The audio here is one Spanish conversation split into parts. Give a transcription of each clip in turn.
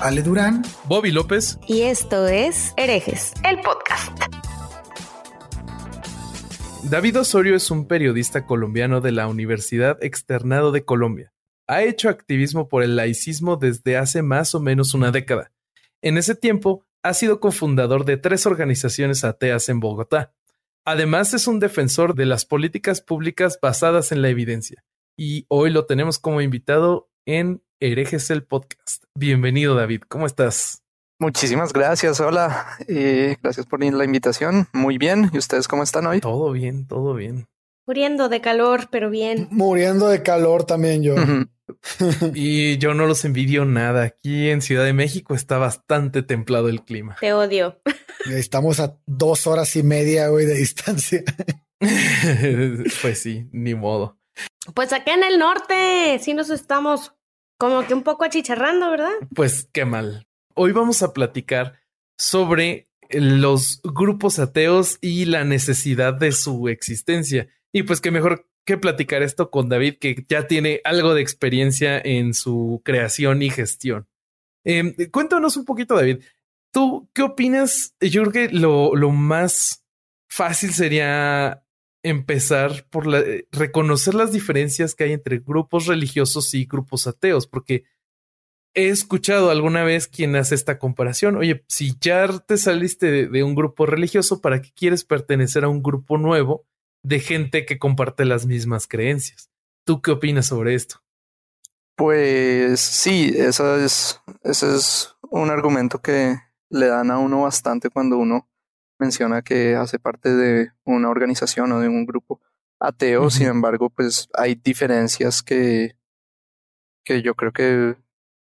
Ale Durán, Bobby López y esto es Herejes, el podcast. David Osorio es un periodista colombiano de la Universidad Externado de Colombia. Ha hecho activismo por el laicismo desde hace más o menos una década. En ese tiempo, ha sido cofundador de tres organizaciones ateas en Bogotá. Además, es un defensor de las políticas públicas basadas en la evidencia. Y hoy lo tenemos como invitado en Herejes el Podcast. Bienvenido, David. ¿Cómo estás? Muchísimas gracias. Hola. Eh, gracias por la invitación. Muy bien. ¿Y ustedes cómo están hoy? Todo bien, todo bien. Muriendo de calor, pero bien. Muriendo de calor también yo. y yo no los envidio nada. Aquí en Ciudad de México está bastante templado el clima. Te odio. Estamos a dos horas y media hoy de distancia. pues sí, ni modo. Pues acá en el norte sí nos estamos como que un poco achicharrando, ¿verdad? Pues qué mal. Hoy vamos a platicar sobre los grupos ateos y la necesidad de su existencia. Y pues qué mejor que platicar esto con David, que ya tiene algo de experiencia en su creación y gestión. Em, cuéntanos un poquito, David. ¿Tú qué opinas? Yo creo que lo, lo más fácil sería empezar por eh, reconocer las diferencias que hay entre grupos religiosos y grupos ateos, porque he escuchado alguna vez quien hace esta comparación. Oye, si ya te saliste de, un grupo religioso, ¿para qué quieres pertenecer a un grupo nuevo de gente que comparte las mismas creencias? ¿Tú qué opinas sobre esto? Pues sí, eso es, ese es un argumento que le dan a uno bastante cuando uno menciona que hace parte de una organización o de un grupo ateo, sin embargo, pues hay diferencias que, que yo creo que,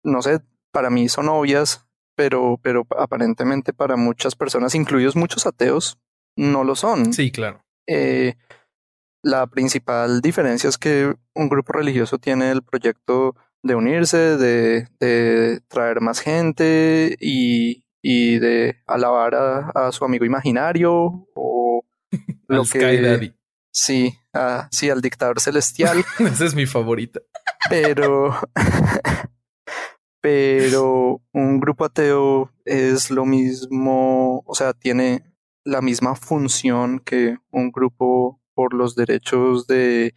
no sé, para mí son obvias, pero, pero aparentemente para muchas personas, incluidos muchos ateos, no lo son. Sí, claro. Eh, la principal diferencia es que un grupo religioso tiene el proyecto de unirse, de, de traer más gente y, y de alabar a, su amigo imaginario o lo que sí, sí al dictador celestial. Esa es mi favorita. Pero pero un grupo ateo es lo mismo, o sea, tiene la misma función que un grupo por los derechos de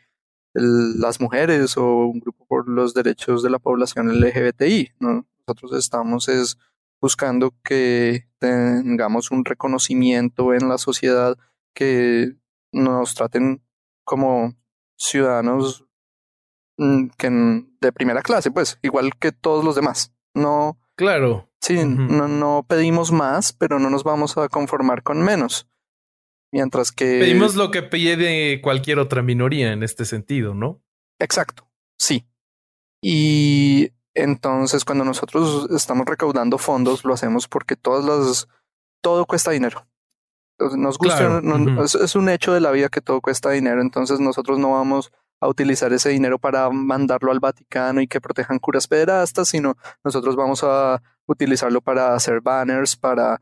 las mujeres o un grupo por los derechos de la población LGBTI. Nosotros estamos es buscando que tengamos un reconocimiento en la sociedad, que nos traten como ciudadanos mm, que de primera clase, pues, igual que todos los demás. No. Claro. Sí, no, no pedimos más, pero no nos vamos a conformar con menos. Mientras que. Pedimos lo que pide cualquier otra minoría en este sentido, ¿no? Exacto. Sí. Y entonces, cuando nosotros estamos recaudando fondos, lo hacemos porque todas las, todo cuesta dinero. Nos gusta, es, un hecho de la vida que todo cuesta dinero, entonces nosotros no vamos a utilizar ese dinero para mandarlo al Vaticano y que protejan curas pederastas, sino nosotros vamos a utilizarlo para hacer banners, para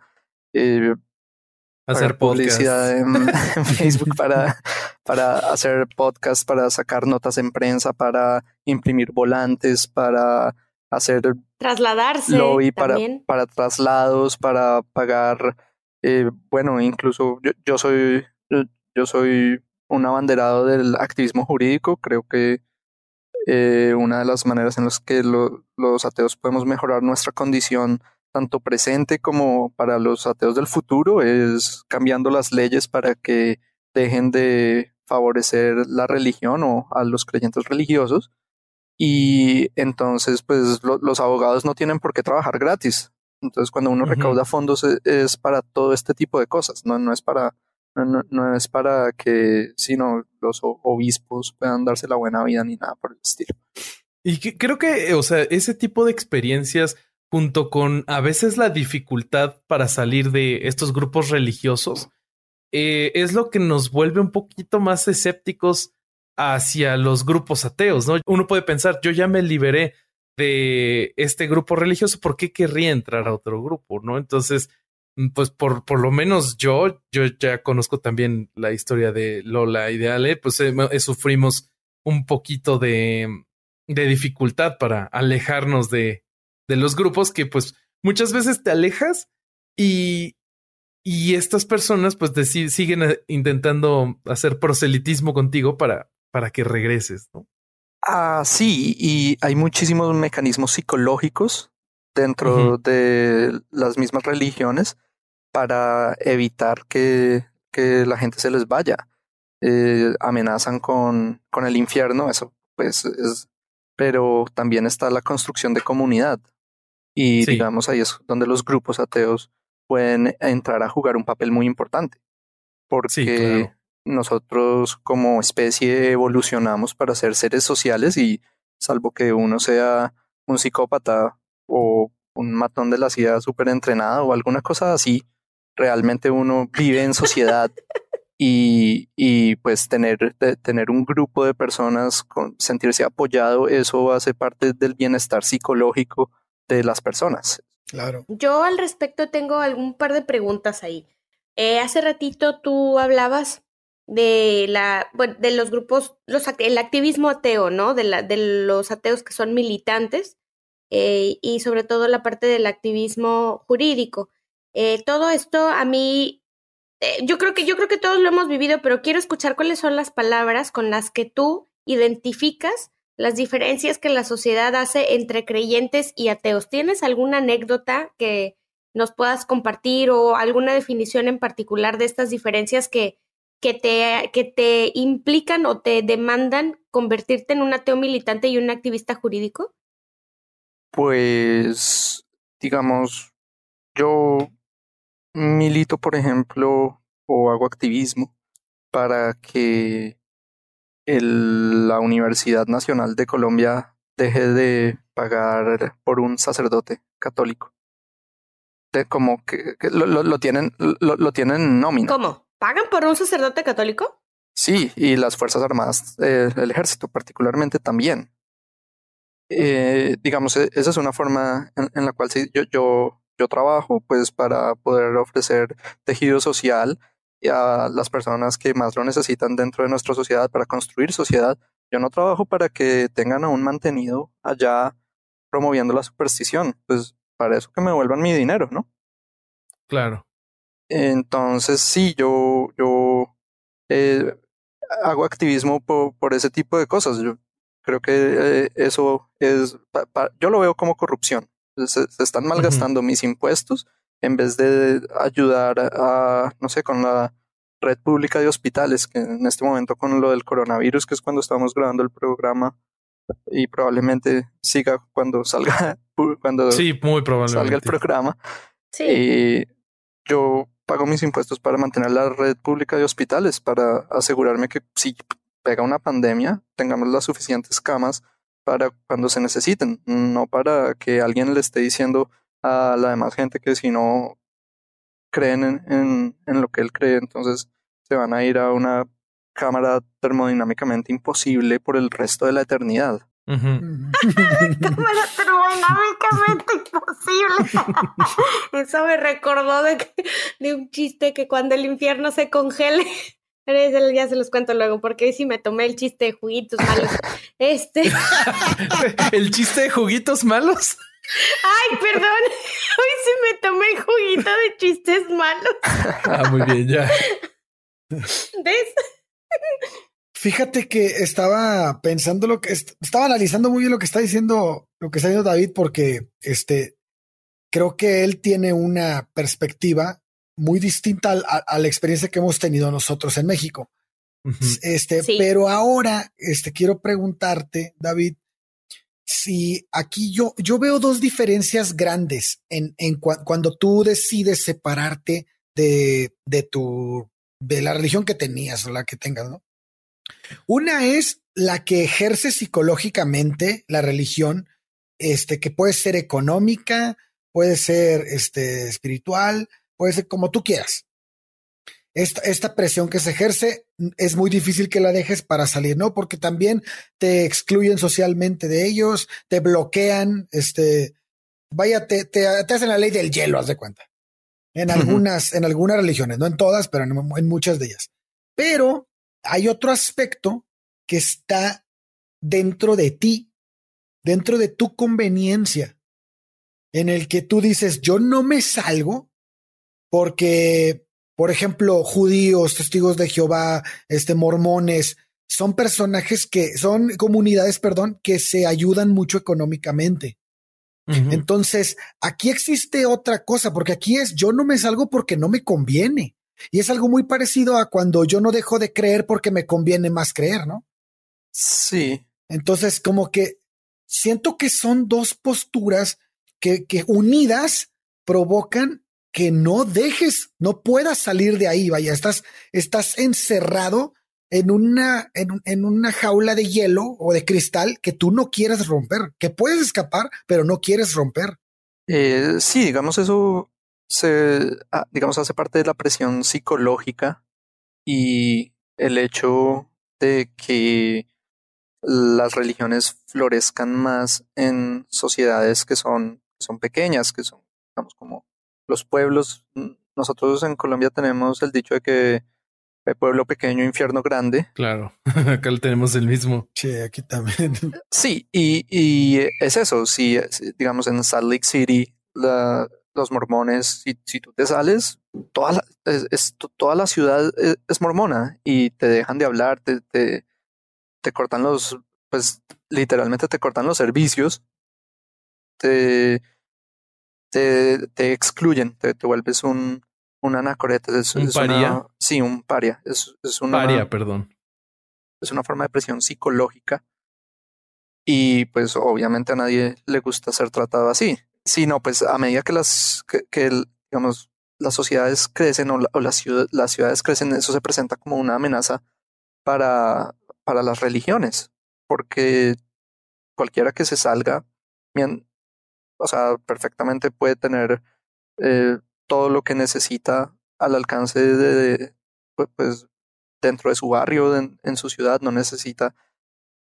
eh, hacer publicidad en, Facebook, para, para hacer podcast, para sacar notas en prensa, para imprimir volantes, para hacer trasladarse lobby para, para traslados, para pagar, eh, bueno, incluso yo, yo soy yo soy un abanderado del activismo jurídico, creo que eh, una de las maneras en las que los ateos podemos mejorar nuestra condición tanto presente como para los ateos del futuro es cambiando las leyes para que dejen de favorecer la religión o a los creyentes religiosos y entonces pues los abogados no tienen por qué trabajar gratis. Entonces cuando uno recauda fondos e, es, para todo este tipo de cosas, no, no es para no, no, es para que sino los obispos puedan darse la buena vida ni nada por el estilo. Y creo que, o sea, ese tipo de experiencias junto con a veces la dificultad para salir de estos grupos religiosos, eh, es lo que nos vuelve un poquito más escépticos hacia los grupos ateos, ¿no? Uno puede pensar, yo ya me liberé de este grupo religioso, ¿por qué querría entrar a otro grupo, no? Entonces, mm, pues por, por lo menos yo, yo ya conozco también la historia de Lola y de Ale, pues eh, eh, sufrimos un poquito de, de dificultad para alejarnos de, de los grupos que pues muchas veces te alejas y, y estas personas pues siguen eh, intentando hacer proselitismo contigo para, para que regreses, ¿no? Ah, sí, y hay muchísimos mecanismos psicológicos dentro de las mismas religiones para evitar que, que la gente se les vaya. Eh, amenazan con, con el infierno, eso pues es, pero también está la construcción de comunidad. Y digamos ahí es donde los grupos ateos pueden entrar a jugar un papel muy importante. Porque nosotros como especie evolucionamos para ser seres sociales y salvo que uno sea un psicópata o un matón de la ciudad súper entrenado o alguna cosa así, realmente uno vive en sociedad y, y pues tener, tener un grupo de personas, con, sentirse apoyado, eso hace parte del bienestar psicológico de las personas. Claro. Yo al respecto tengo algún par de preguntas ahí. Eh, hace ratito tú hablabas de la bueno, de los grupos los el activismo ateo no de la de los ateos que son militantes eh, y sobre todo la parte del activismo jurídico eh, todo esto a mí eh, yo creo que yo creo que todos lo hemos vivido pero quiero escuchar cuáles son las palabras con las que tú identificas las diferencias que la sociedad hace entre creyentes y ateos tienes alguna anécdota que nos puedas compartir o alguna definición en particular de estas diferencias que que te, que te implican o te demandan convertirte en un ateo militante y un activista jurídico? Pues, digamos, yo milito, por ejemplo, o hago activismo para que el, la Universidad Nacional de Colombia deje de pagar por un sacerdote católico. De, como que, lo, lo, tienen, lo, lo tienen nómina. ¿Cómo? ¿Pagan por un sacerdote católico? Sí, y las Fuerzas Armadas, eh, el ejército particularmente también. Eh, digamos, e, esa es una forma en, la cual yo, yo, yo trabajo pues para poder ofrecer tejido social a las personas que más lo necesitan dentro de nuestra sociedad para construir sociedad. Yo no trabajo para que tengan a un mantenido allá promoviendo la superstición, pues para eso que me vuelvan mi dinero, ¿no? Claro. Entonces, sí, yo, yo eh, hago activismo por, por, ese tipo de cosas. Yo creo que eh, eso es, yo lo veo como corrupción. Se, están malgastando mis impuestos en vez de ayudar a, no sé, con la red pública de hospitales, que en este momento con lo del coronavirus, que es cuando estamos grabando el programa y probablemente siga cuando salga, cuando sí, muy probablemente. salga el programa. Sí. Y yo pago mis impuestos para mantener la red pública de hospitales, para asegurarme que si pega una pandemia, tengamos las suficientes camas para cuando se necesiten, no para que alguien le esté diciendo a la demás gente que si no creen en, en, lo que él cree, entonces se van a ir a una cámara termodinámicamente imposible por el resto de la eternidad. termodinámicamente imposible. Eso me recordó de, de, un chiste que cuando el infierno se congele. Ya se los cuento luego, porque si me tomé el chiste de juguitos malos. Este. ¿El chiste de juguitos malos? Ay, perdón. Hoy sí me tomé el juguito de chistes malos. Ah, muy bien, ya. ¿Ves? Fíjate que estaba pensando lo que estaba analizando muy bien lo que está diciendo, lo que está diciendo David, porque este creo que él tiene una perspectiva muy distinta a, la experiencia que hemos tenido nosotros en México. Este, pero ahora este quiero preguntarte, David, si aquí yo, yo veo dos diferencias grandes en, en cuando tú decides separarte de, de tu de la religión que tenías o la que tengas, ¿no? Una es la que ejerce psicológicamente la religión, este, que puede ser económica, puede ser este, espiritual, puede ser como tú quieras. Esta, esta, presión que se ejerce es muy difícil que la dejes para salir, ¿no? Porque también te excluyen socialmente de ellos, te bloquean, este, vaya, te, te, hacen la ley del hielo, haz de cuenta. En algunas, en algunas religiones, no en todas, pero en muchas de ellas. Pero hay otro aspecto que está dentro de ti, dentro de tu conveniencia, en el que tú dices, yo no me salgo porque, por ejemplo, judíos, testigos de Jehová, este, mormones, son personajes que son comunidades, perdón, que se ayudan mucho económicamente. Entonces, aquí existe otra cosa, porque aquí es yo no me salgo porque no me conviene. Y es algo muy parecido a cuando yo no dejo de creer porque me conviene más creer, ¿no? Sí. Entonces, como que siento que son dos posturas que, que unidas provocan que no dejes, no puedas salir de ahí, vaya, estás, estás encerrado en una, en, en, una jaula de hielo o de cristal que tú no quieres romper, que puedes escapar, pero no quieres romper. Eh, sí, digamos, eso se, ah, digamos, hace parte de la presión psicológica y el hecho de que las religiones florezcan más en sociedades que son, son pequeñas, que son, digamos, como los pueblos. Nosotros en Colombia tenemos el dicho de que el pueblo pequeño, infierno grande. Claro, acá tenemos el mismo. Sí, aquí también. Sí, y, y es eso. Si, digamos, en Salt Lake City, la, los mormones, si, si tú te sales, toda la, es, toda la ciudad es, es, mormona y te dejan de hablar, te, te, te, cortan los, pues literalmente te cortan los servicios, te, te, te excluyen, te, te vuelves un, un anacoreta. Es, ¿Un paria? sí, un paria. Es, es una, paria, perdón. Es una forma de presión psicológica y pues obviamente a nadie le gusta ser tratado así. Sí, no, pues a medida que las, que, digamos, las sociedades crecen o, las, las ciudades crecen, eso se presenta como una amenaza para, para las religiones, porque cualquiera que se salga, o sea, perfectamente puede tener eh, todo lo que necesita al alcance de, pues, pues, dentro de su barrio, en su ciudad, no necesita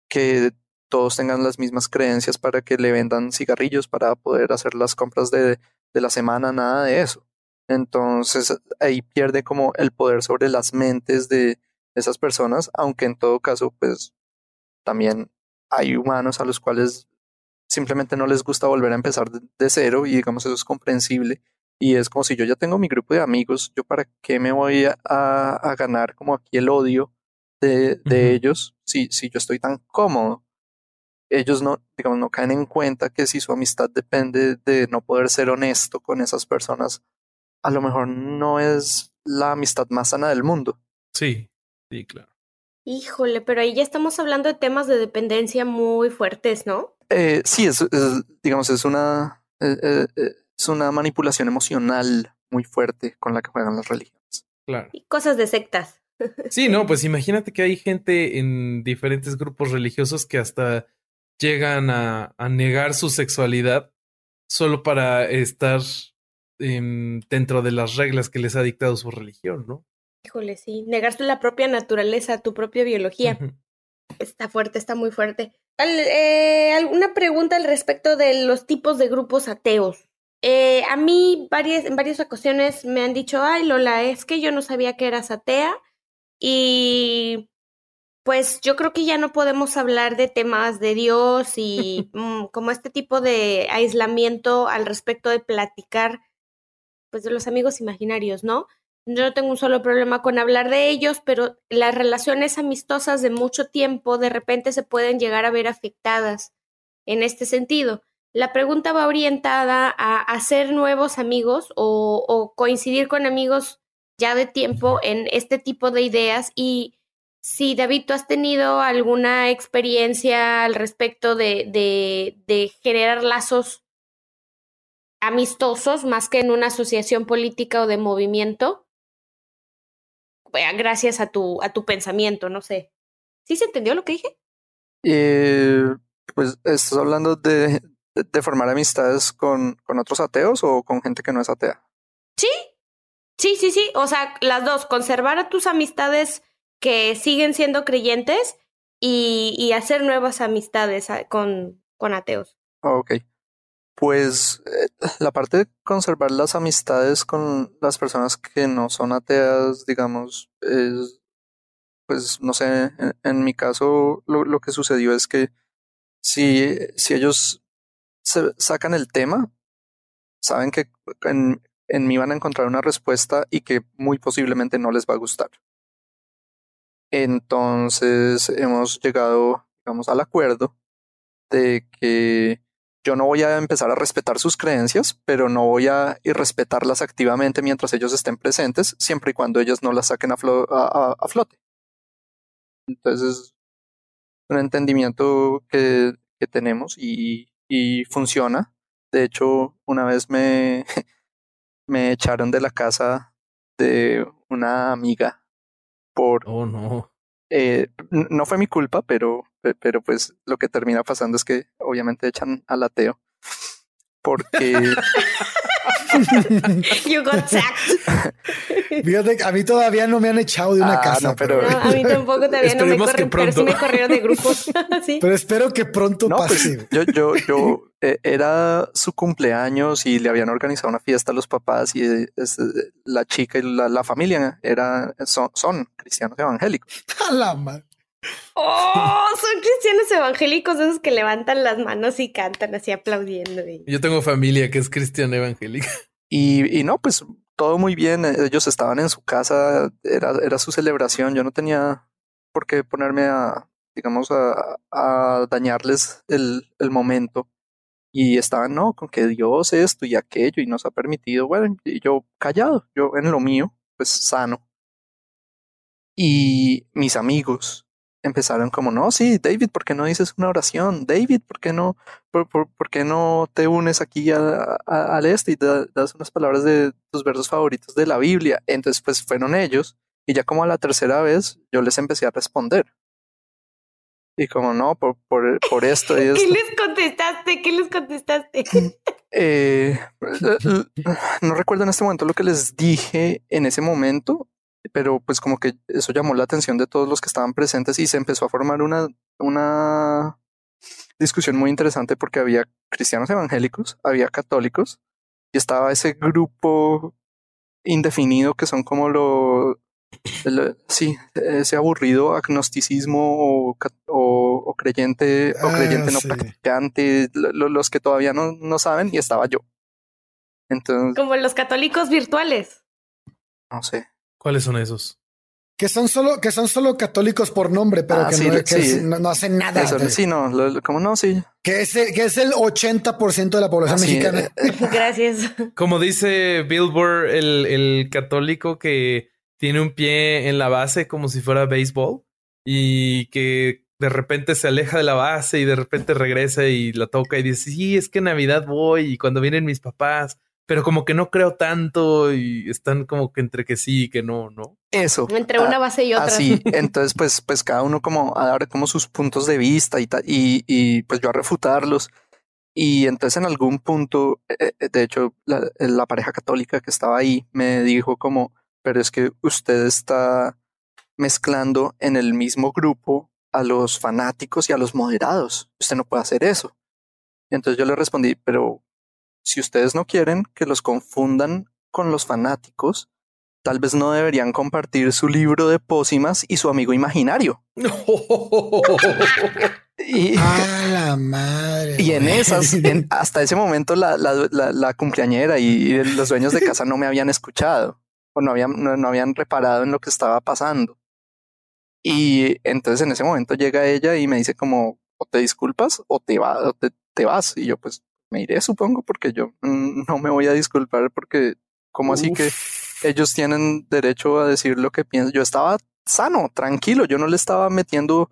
que todos tengan las mismas creencias para que le vendan cigarrillos para poder hacer las compras de, de la semana, nada de eso. Entonces ahí pierde como el poder sobre las mentes de esas personas, aunque en todo caso, pues también hay humanos a los cuales simplemente no les gusta volver a empezar de, cero y digamos eso es comprensible y es como si yo ya tengo mi grupo de amigos, yo para qué me voy a, a ganar como aquí el odio de, de ellos si, si yo estoy tan cómodo ellos no, digamos, no caen en cuenta que si su amistad depende de no poder ser honesto con esas personas, a lo mejor no es la amistad más sana del mundo. Sí, sí, claro. Híjole, pero ahí ya estamos hablando de temas de dependencia muy fuertes, ¿no? Eh, sí, es, digamos, es una, eh, eh, eh, es una manipulación emocional muy fuerte con la que juegan las religiones. Claro. Y cosas de sectas. Sí, no, pues imagínate que hay gente en diferentes grupos religiosos que hasta llegan a, a negar su sexualidad solo para estar dentro de las reglas que les ha dictado su religión, ¿no? Híjole, sí, negarse la propia naturaleza, tu propia biología. Está fuerte, está muy fuerte. Eh, ¿Alguna pregunta al respecto de los tipos de grupos ateos? Eh, a mí varias, en varias ocasiones me han dicho, ay Lola, es que yo no sabía que eras atea y pues yo creo que ya no podemos hablar de temas de Dios y mm, como este tipo de aislamiento al respecto de platicar, pues de los amigos imaginarios, ¿no? Yo no tengo un solo problema con hablar de ellos, pero las relaciones amistosas de mucho tiempo de repente se pueden llegar a ver afectadas en este sentido. La pregunta va orientada a hacer nuevos amigos o, o coincidir con amigos ya de tiempo en este tipo de ideas y Sí, David, ¿tú has tenido alguna experiencia al respecto de, de, de generar lazos amistosos más que en una asociación política o de movimiento? Gracias a tu, a tu pensamiento, no sé. ¿Sí se entendió lo que dije? Eh, pues estás hablando de, de, formar amistades con, con otros ateos o con gente que no es atea. Sí, sí, sí, sí. O sea, las dos, conservar a tus amistades que siguen siendo creyentes y, y hacer nuevas amistades ah, con, con ateos. Ok. Pues eh, la parte de conservar las amistades con las personas que no son ateas, digamos, es, pues no sé, en, mi caso lo, que sucedió es que si, si ellos se sacan el tema, saben que en, en mí van a encontrar una respuesta y que muy posiblemente no les va a gustar. Entonces hemos llegado, digamos, al acuerdo de que yo no voy a empezar a respetar sus creencias, pero no voy a irrespetarlas activamente mientras ellos estén presentes, siempre y cuando ellos no las saquen a, flote. Entonces, un entendimiento que, que tenemos y, y, funciona. De hecho, una vez me, me echaron de la casa de una amiga por... Oh, no. Eh, no fue mi culpa, pero, pero pues lo que termina pasando es que obviamente echan al ateo porque you got sacked. Fíjate, a mí todavía no me han echado de una ah, casa. pero... a mí tampoco todavía no me corren, pero sí me corrieron de grupos. Pero espero que pronto pues, pase. yo, yo, yo eh, era su cumpleaños y le habían organizado una fiesta a los papás y eh, la chica y la, familia era, son, son cristianos evangélicos. A la madre. Oh, son cristianos evangélicos, esos que levantan las manos y cantan así aplaudiendo. Yo tengo familia que es cristiana evangélica. Y, y no, pues todo muy bien. Ellos estaban en su casa, era, era su celebración. Yo no tenía por qué ponerme a, digamos, a, a dañarles el, el momento. Y estaban, no, con que Dios esto y aquello y nos ha permitido. Bueno, y yo callado, yo en lo mío, pues sano. Y mis amigos, empezaron como, no, sí, David, ¿por qué no dices una oración? David, ¿por qué no, por, por, qué no te unes aquí al este y das unas palabras de tus versos favoritos de la Biblia? Entonces, pues fueron ellos y ya como a la tercera vez yo les empecé a responder. Y como, no, por, por, por esto y ¿Qué les contestaste? ¿Qué les contestaste? eh, no recuerdo en este momento lo que les dije en ese momento, pero pues como que eso llamó la atención de todos los que estaban presentes y se empezó a formar una, una discusión muy interesante porque había cristianos evangélicos, había católicos y estaba ese grupo indefinido que son como lo, sí, ese aburrido agnosticismo o, o, creyente o creyente no ah, practicante, los que todavía no, no saben y estaba yo. Entonces, como los católicos virtuales. No sé. ¿Cuáles son esos? Que son solo, que son solo católicos por nombre, pero ah, que, no, hacen nada. sí, no, como no, sí. Que es el, que es el 80% de la población mexicana. Gracias. Como dice Billboard, el, el católico que tiene un pie en la base como si fuera béisbol y que de repente se aleja de la base y de repente regresa y la toca y dice, sí, es que Navidad voy y cuando vienen mis papás pero como que no creo tanto y están como que entre que sí y que no, ¿no? Eso. Entre una ah, base y otra. Así, entonces pues, pues cada uno como a dar como sus puntos de vista y, y, y pues yo a refutarlos. Y entonces en algún punto, eh, eh, de hecho, la, la pareja católica que estaba ahí me dijo como, pero es que usted está mezclando en el mismo grupo a los fanáticos y a los moderados. Usted no puede hacer eso. entonces yo le respondí, pero si ustedes no quieren que los confundan con los fanáticos, tal vez no deberían compartir su libro de pócimas y su amigo imaginario. y, la madre. Y en esas, hasta ese momento, la, la, cumpleañera y, los dueños de casa no me habían escuchado o no habían, no, habían reparado en lo que estaba pasando. Y entonces en ese momento llega ella y me dice como, o te disculpas o te, va, o te vas. Y yo pues me iré, supongo, porque yo mm, no me voy a disculpar porque, como así que ellos tienen derecho a decir lo que piensan? Yo estaba sano, tranquilo, yo no le estaba metiendo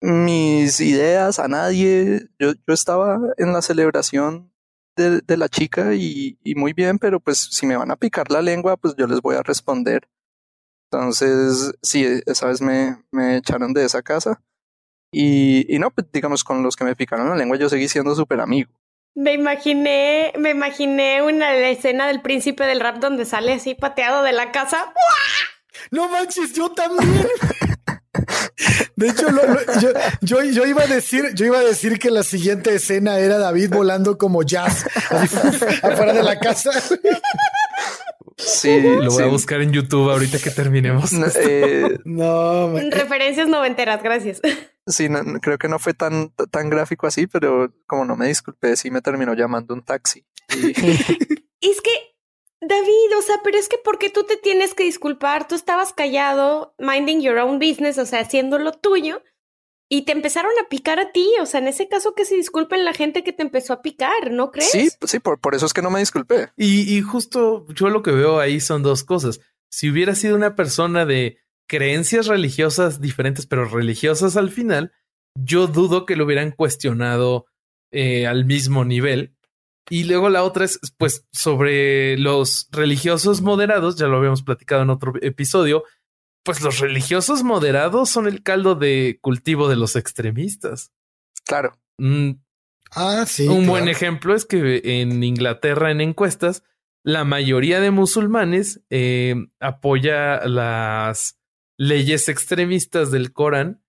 mis ideas a nadie, yo, yo estaba en la celebración de, de la chica y, y, muy bien, pero pues si me van a picar la lengua, pues yo les voy a responder. Entonces, sí, esa vez me, me echaron de esa casa y, y no, pues digamos, con los que me picaron la lengua yo seguí siendo súper amigo. Me imaginé, me imaginé una escena del príncipe del rap donde sale así pateado de la casa. No manches, yo también. De hecho, yo, yo, iba a decir, yo iba a decir que la siguiente escena era David volando como jazz afuera de la casa. Sí, lo voy a buscar en YouTube ahorita que terminemos. No, eh, no referencias noventeras, gracias. Sí, creo que no fue tan, tan gráfico así, pero como no me disculpé, sí me terminó llamando un taxi. es que David, o sea, pero es que ¿por qué tú te tienes que disculpar? Tú estabas callado, minding your own business, o sea, haciendo lo tuyo, y te empezaron a picar a ti. O sea, en ese caso que se disculpen la gente que te empezó a picar, ¿no crees? Sí, sí, por, por eso es que no me disculpé. Y, y justo yo lo que veo ahí son dos cosas. Si hubiera sido una persona de creencias religiosas diferentes, pero religiosas al final, yo dudo que lo hubieran cuestionado eh, al mismo nivel y luego la otra es, pues, sobre los religiosos moderados, ya lo habíamos platicado en otro episodio, pues los religiosos moderados son el caldo de cultivo de los extremistas. Claro. Mm, ah, sí. Un buen ejemplo es que en Inglaterra, en encuestas, la mayoría de musulmanes eh, apoya las leyes extremistas del Corán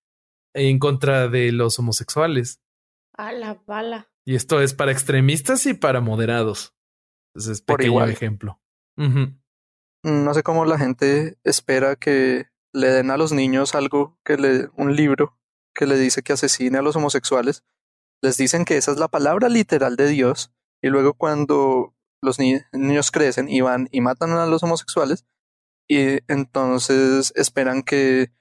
en contra de los homosexuales. A la bala. Y esto es para extremistas y para moderados. Entonces, es pequeño Por igual. ejemplo. No sé cómo la gente espera que le den a los niños algo que le un libro que le dice que asesine a los homosexuales. Les dicen que esa es la palabra literal de Dios y luego cuando los niños crecen y van y matan a los homosexuales y entonces esperan que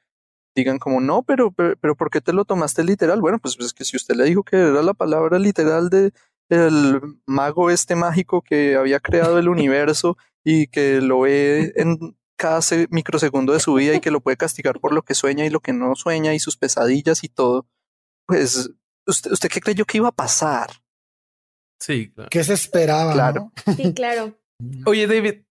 digan como no, pero, pero, ¿por qué te lo tomaste literal? Bueno, pues, pues, es que si usted le dijo que era la palabra literal de el mago este mágico que había creado el universo y que lo ve en cada microsegundo de su vida y que lo puede castigar por lo que sueña y lo que no sueña y sus pesadillas y todo, pues usted, usted qué creyó que iba a pasar? Sí, claro. ¿Qué se esperaba? Claro. Sí, claro. Oye, David,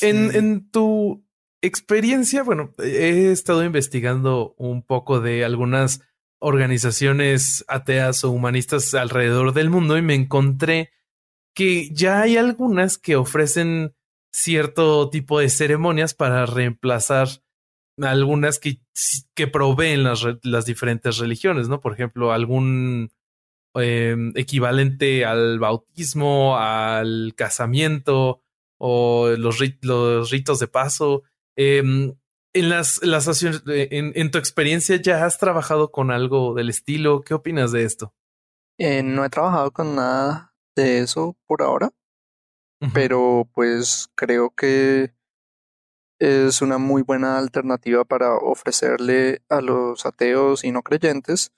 en, en tu experiencia, bueno, he estado investigando un poco de algunas organizaciones ateas o humanistas alrededor del mundo y me encontré que ya hay algunas que ofrecen cierto tipo de ceremonias para reemplazar algunas que, que proveen las, las diferentes religiones, ¿no? Por ejemplo, algún em, equivalente al bautismo, al casamiento o los, los ritos de paso. Em, en las, las en, tu experiencia, ¿ya has trabajado con algo del estilo? ¿Qué opinas de esto? Eh, no he trabajado con nada de eso por ahora, pero pues creo que es una muy buena alternativa para ofrecerle a los ateos y no creyentes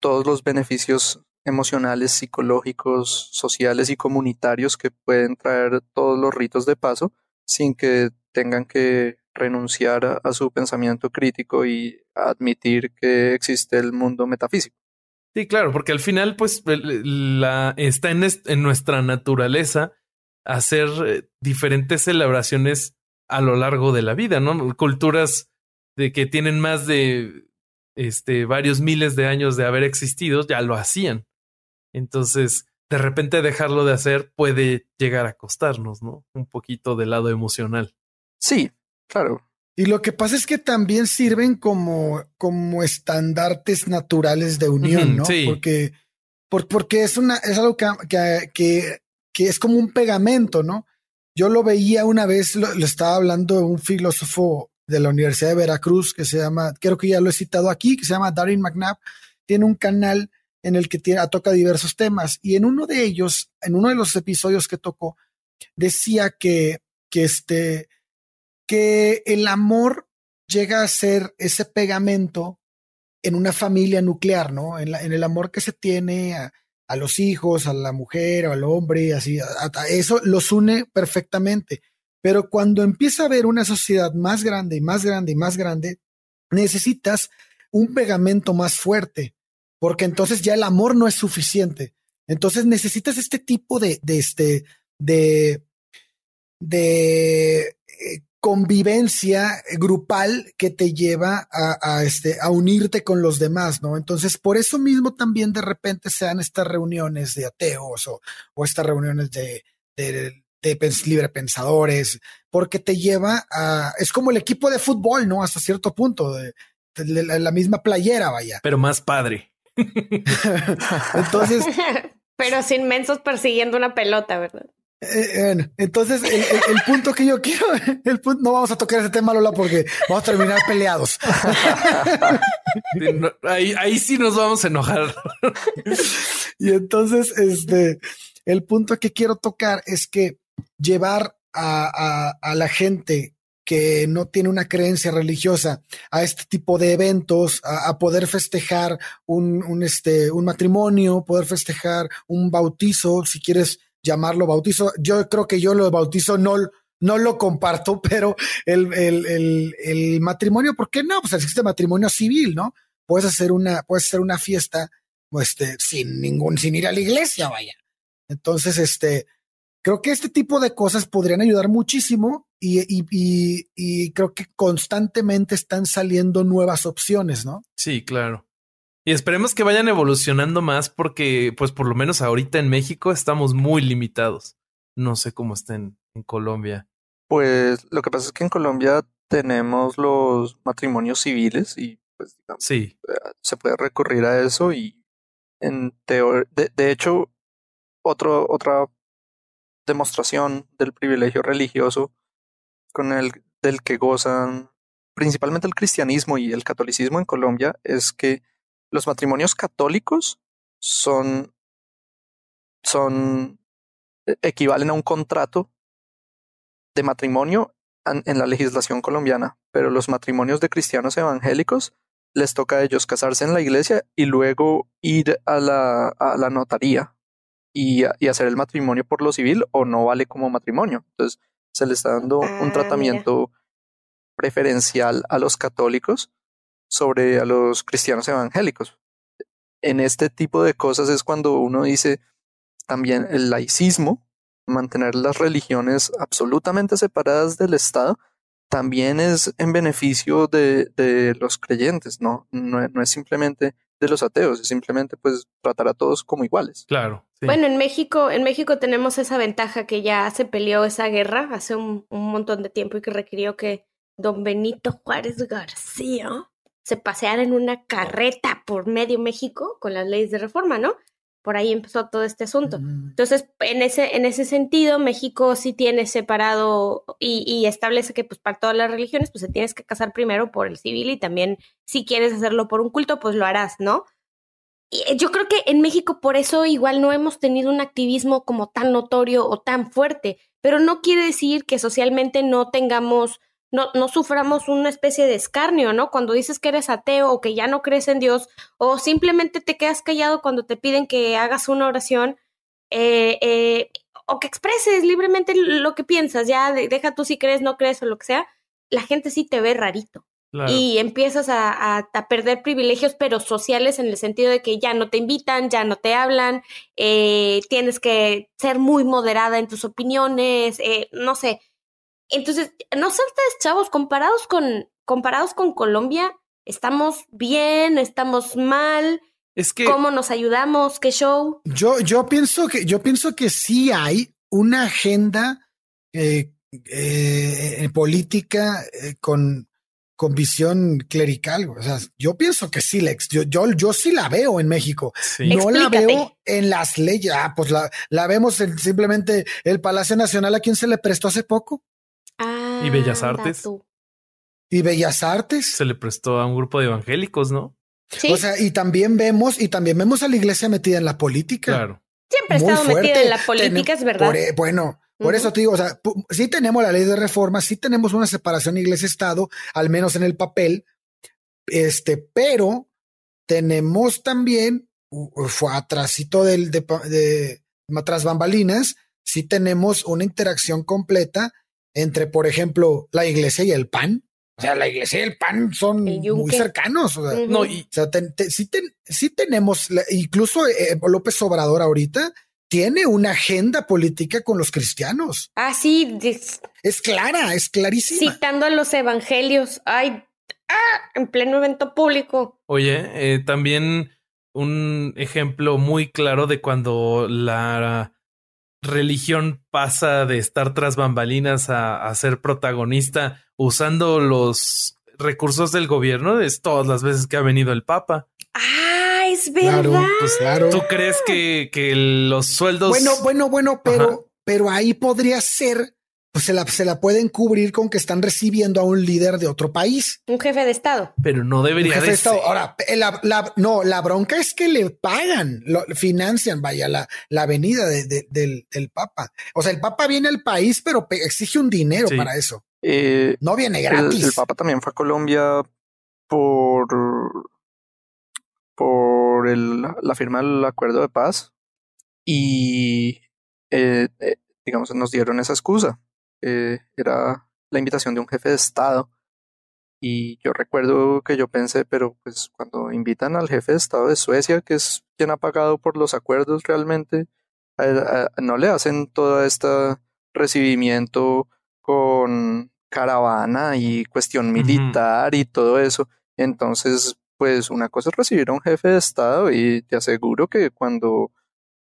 todos los beneficios emocionales, psicológicos, sociales y comunitarios que pueden traer todos los ritos de paso sin que tengan que renunciar a, su pensamiento crítico y admitir que existe el mundo metafísico. Sí, claro, porque al final, pues, la, está en, en nuestra naturaleza hacer eh, diferentes celebraciones a lo largo de la vida, ¿no? Culturas de que tienen más de este varios miles de años de haber existido ya lo hacían. Entonces, de repente dejarlo de hacer puede llegar a costarnos, ¿no? Un poquito del lado emocional. Sí, claro. Y lo que pasa es que también sirven como, como estandartes naturales de unión, ¿no? Sí. Porque, porque es una, es algo que, que, que, es como un pegamento, ¿no? Yo lo veía una vez, lo, estaba hablando un filósofo de la Universidad de Veracruz que se llama, creo que ya lo he citado aquí, que se llama Darren McNabb, tiene un canal en el que toca diversos temas y en uno de ellos, en uno de los episodios que tocó, decía que, que este, que el amor llega a ser ese pegamento en una familia nuclear, ¿no? En, el amor que se tiene a, los hijos, a la mujer, al hombre, así, eso los une perfectamente. Pero cuando empieza a haber una sociedad más grande y más grande y más grande, necesitas un pegamento más fuerte, porque entonces ya el amor no es suficiente. Entonces necesitas este tipo de, de este, de, de eh, convivencia grupal que te lleva a, este, a unirte con los demás, ¿no? Entonces, por eso mismo también de repente se dan estas reuniones de ateos o, o estas reuniones de, de, de libre pensadores, porque te lleva a, es como el equipo de fútbol, ¿no? Hasta cierto punto, de, la, misma playera, vaya. Pero más padre. Entonces. Pero sin mensos persiguiendo una pelota, ¿verdad? Eh, entonces, el, punto que yo quiero, el punto, no vamos a tocar ese tema, Lola, porque vamos a terminar peleados. ahí, ahí sí nos vamos a enojar. y entonces, este, el punto que quiero tocar es que llevar a, a, la gente que no tiene una creencia religiosa a este tipo de eventos, a, poder festejar un, un, este, un matrimonio, poder festejar un bautizo, si quieres llamarlo bautizo. Yo creo que yo lo bautizo no, no lo comparto, pero el, el, el, el matrimonio, ¿por qué no? Pues existe matrimonio civil, ¿no? Puedes hacer una, puedes hacer una fiesta, este, sin ningún, sin ir a la iglesia, vaya. Entonces, este, creo que este tipo de cosas podrían ayudar muchísimo y, y, y, y creo que constantemente están saliendo nuevas opciones, ¿no? Sí, claro. Y esperemos que vayan evolucionando más porque, pues por lo menos ahorita en México estamos muy limitados. No sé cómo estén en Colombia. Pues lo que pasa es que en Colombia tenemos los matrimonios civiles y pues digamos, sí. Eh, se puede recurrir a eso y en teoría, de, hecho, otro, otra demostración del privilegio religioso con el del que gozan principalmente el cristianismo y el catolicismo en Colombia es que los matrimonios católicos son, son, e, equivalen a un contrato de matrimonio en la legislación colombiana, pero los matrimonios de cristianos evangélicos les toca a ellos casarse en la iglesia y luego ir a la, a la notaría y, y, hacer el matrimonio por lo civil o no vale como matrimonio. Entonces se le está dando un ah, tratamiento preferencial a los católicos sobre a los cristianos evangélicos. En este tipo de cosas es cuando uno dice también el laicismo, mantener las religiones absolutamente separadas del Estado, también es en beneficio de, de los creyentes, ¿no? No, no es simplemente de los ateos, es simplemente pues tratar a todos como iguales. Claro. Bueno, en México, en México tenemos esa ventaja que ya se peleó esa guerra hace un, un montón de tiempo y que requirió que don Benito Juárez García se paseara en una carreta por medio México con las leyes de reforma, ¿no? Por ahí empezó todo este asunto. Entonces, en ese, en ese sentido, México sí tiene separado y, y, establece que pues para todas las religiones, pues se tienes que casar primero por el civil y también si quieres hacerlo por un culto, pues lo harás, ¿no? Y eh, yo creo que en México por eso igual no hemos tenido un activismo como tan notorio o tan fuerte, pero no quiere decir que socialmente no tengamos no, no suframos una especie de escarnio, ¿no? Cuando dices que eres ateo o que ya no crees en Dios o simplemente te quedas callado cuando te piden que hagas una oración eh, eh, o que expreses libremente lo que piensas, ya deja tú si crees, no crees o lo que sea, la gente sí te ve rarito. Y empiezas a, a, perder privilegios, pero sociales en el sentido de que ya no te invitan, ya no te hablan, eh, tienes que ser muy moderada en tus opiniones, no sé entonces, no sé ustedes, chavos, comparados con, comparados con Colombia, ¿estamos bien? ¿Estamos mal? Es que. ¿Cómo nos ayudamos? ¿Qué show? Yo, yo pienso que, yo pienso que sí hay una agenda eh, eh, política eh, con, con visión clerical. O sea, yo pienso que sí, Lex. Yo, yo, yo sí la veo en México. No la veo en las leyes. Ah, pues la, la vemos en simplemente el Palacio Nacional a quien se le prestó hace poco y Bellas Artes. Y Bellas Artes. Se le prestó a un grupo de evangélicos, ¿no? Sí. O sea, y también vemos, y también vemos a la iglesia metida en la política. Claro. Siempre ha estado metida en la política, es verdad. Bueno, por eso te digo, o sea, sí tenemos la ley de reforma, sí tenemos una separación iglesia-estado, al menos en el papel, este, pero tenemos también, fue atrásito del, de, de, de, bambalinas, sí tenemos una interacción completa entre, por ejemplo, la iglesia y el pan. O sea, la iglesia y el pan son muy cercanos. O sea, no, y, o sea sí, tenemos, incluso eh, López Obrador ahorita tiene una agenda política con los cristianos. Ah, sí. Es clara, es clarísima. Citando a los evangelios. Ay, ah, en pleno evento público. Oye, eh, también un ejemplo muy claro de cuando la religión pasa de estar tras bambalinas a, ser protagonista usando los recursos del gobierno es todas las veces que ha venido el Papa. Ah, es verdad. Pues claro, ¿Tú crees que, que los sueldos... Bueno, bueno, bueno, pero, pero ahí podría ser pues se la, se la pueden cubrir con que están recibiendo a un líder de otro país. Un jefe de Estado. Pero no debería de, Estado. Ahora, la, no, la bronca es que le pagan, lo, financian, vaya, la, la venida de, del, del, Papa. O sea, el Papa viene al país, pero exige un dinero para eso. Eh, no viene gratis. El, Papa también fue a Colombia por, por el, la firma del acuerdo de paz y eh, eh, digamos, nos dieron esa excusa eh, era la invitación de un jefe de Estado. Y yo recuerdo que yo pensé, pero pues cuando invitan al jefe de Estado de Suecia, que es quien ha pagado por los acuerdos realmente, no le hacen todo este recibimiento con caravana y cuestión militar y todo eso. Entonces, pues una cosa es recibir a un jefe de Estado y te aseguro que cuando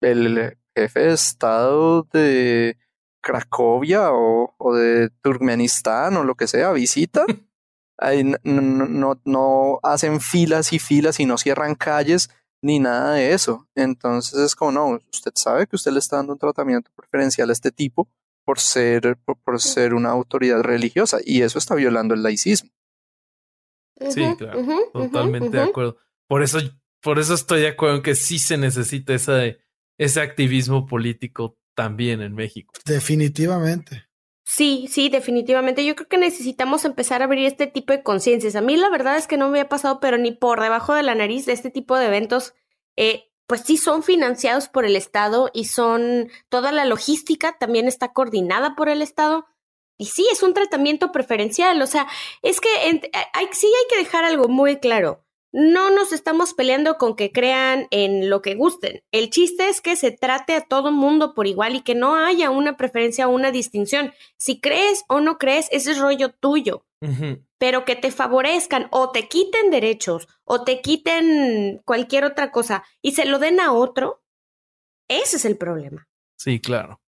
el jefe de Estado de Cracovia o, o de Turkmenistán o lo que sea, visita. Ahí no, no, no hacen filas y filas y no cierran calles ni nada de eso. Entonces es como, no, usted sabe que usted le está dando un tratamiento preferencial a este tipo por ser, por, ser una autoridad religiosa y eso está violando el laicismo. Sí, claro, totalmente de acuerdo. Por eso, por eso estoy de acuerdo en que sí se necesita ese, ese activismo político también en México. Definitivamente. Sí, sí, definitivamente. Yo creo que necesitamos empezar a abrir este tipo de conciencias. A mí la verdad es que no me ha pasado, pero ni por debajo de la nariz de este tipo de eventos. Eh, pues sí, son financiados por el Estado y son toda la logística también está coordinada por el Estado. Y sí, es un tratamiento preferencial. O sea, es que hay, sí hay que dejar algo muy claro no nos estamos peleando con que crean en lo que gusten. El chiste es que se trate a todo mundo por igual y que no haya una preferencia o una distinción. Si crees o no crees, ese es rollo tuyo. Pero que te favorezcan o te quiten derechos o te quiten cualquier otra cosa y se lo den a otro, ese es el problema. Sí, claro.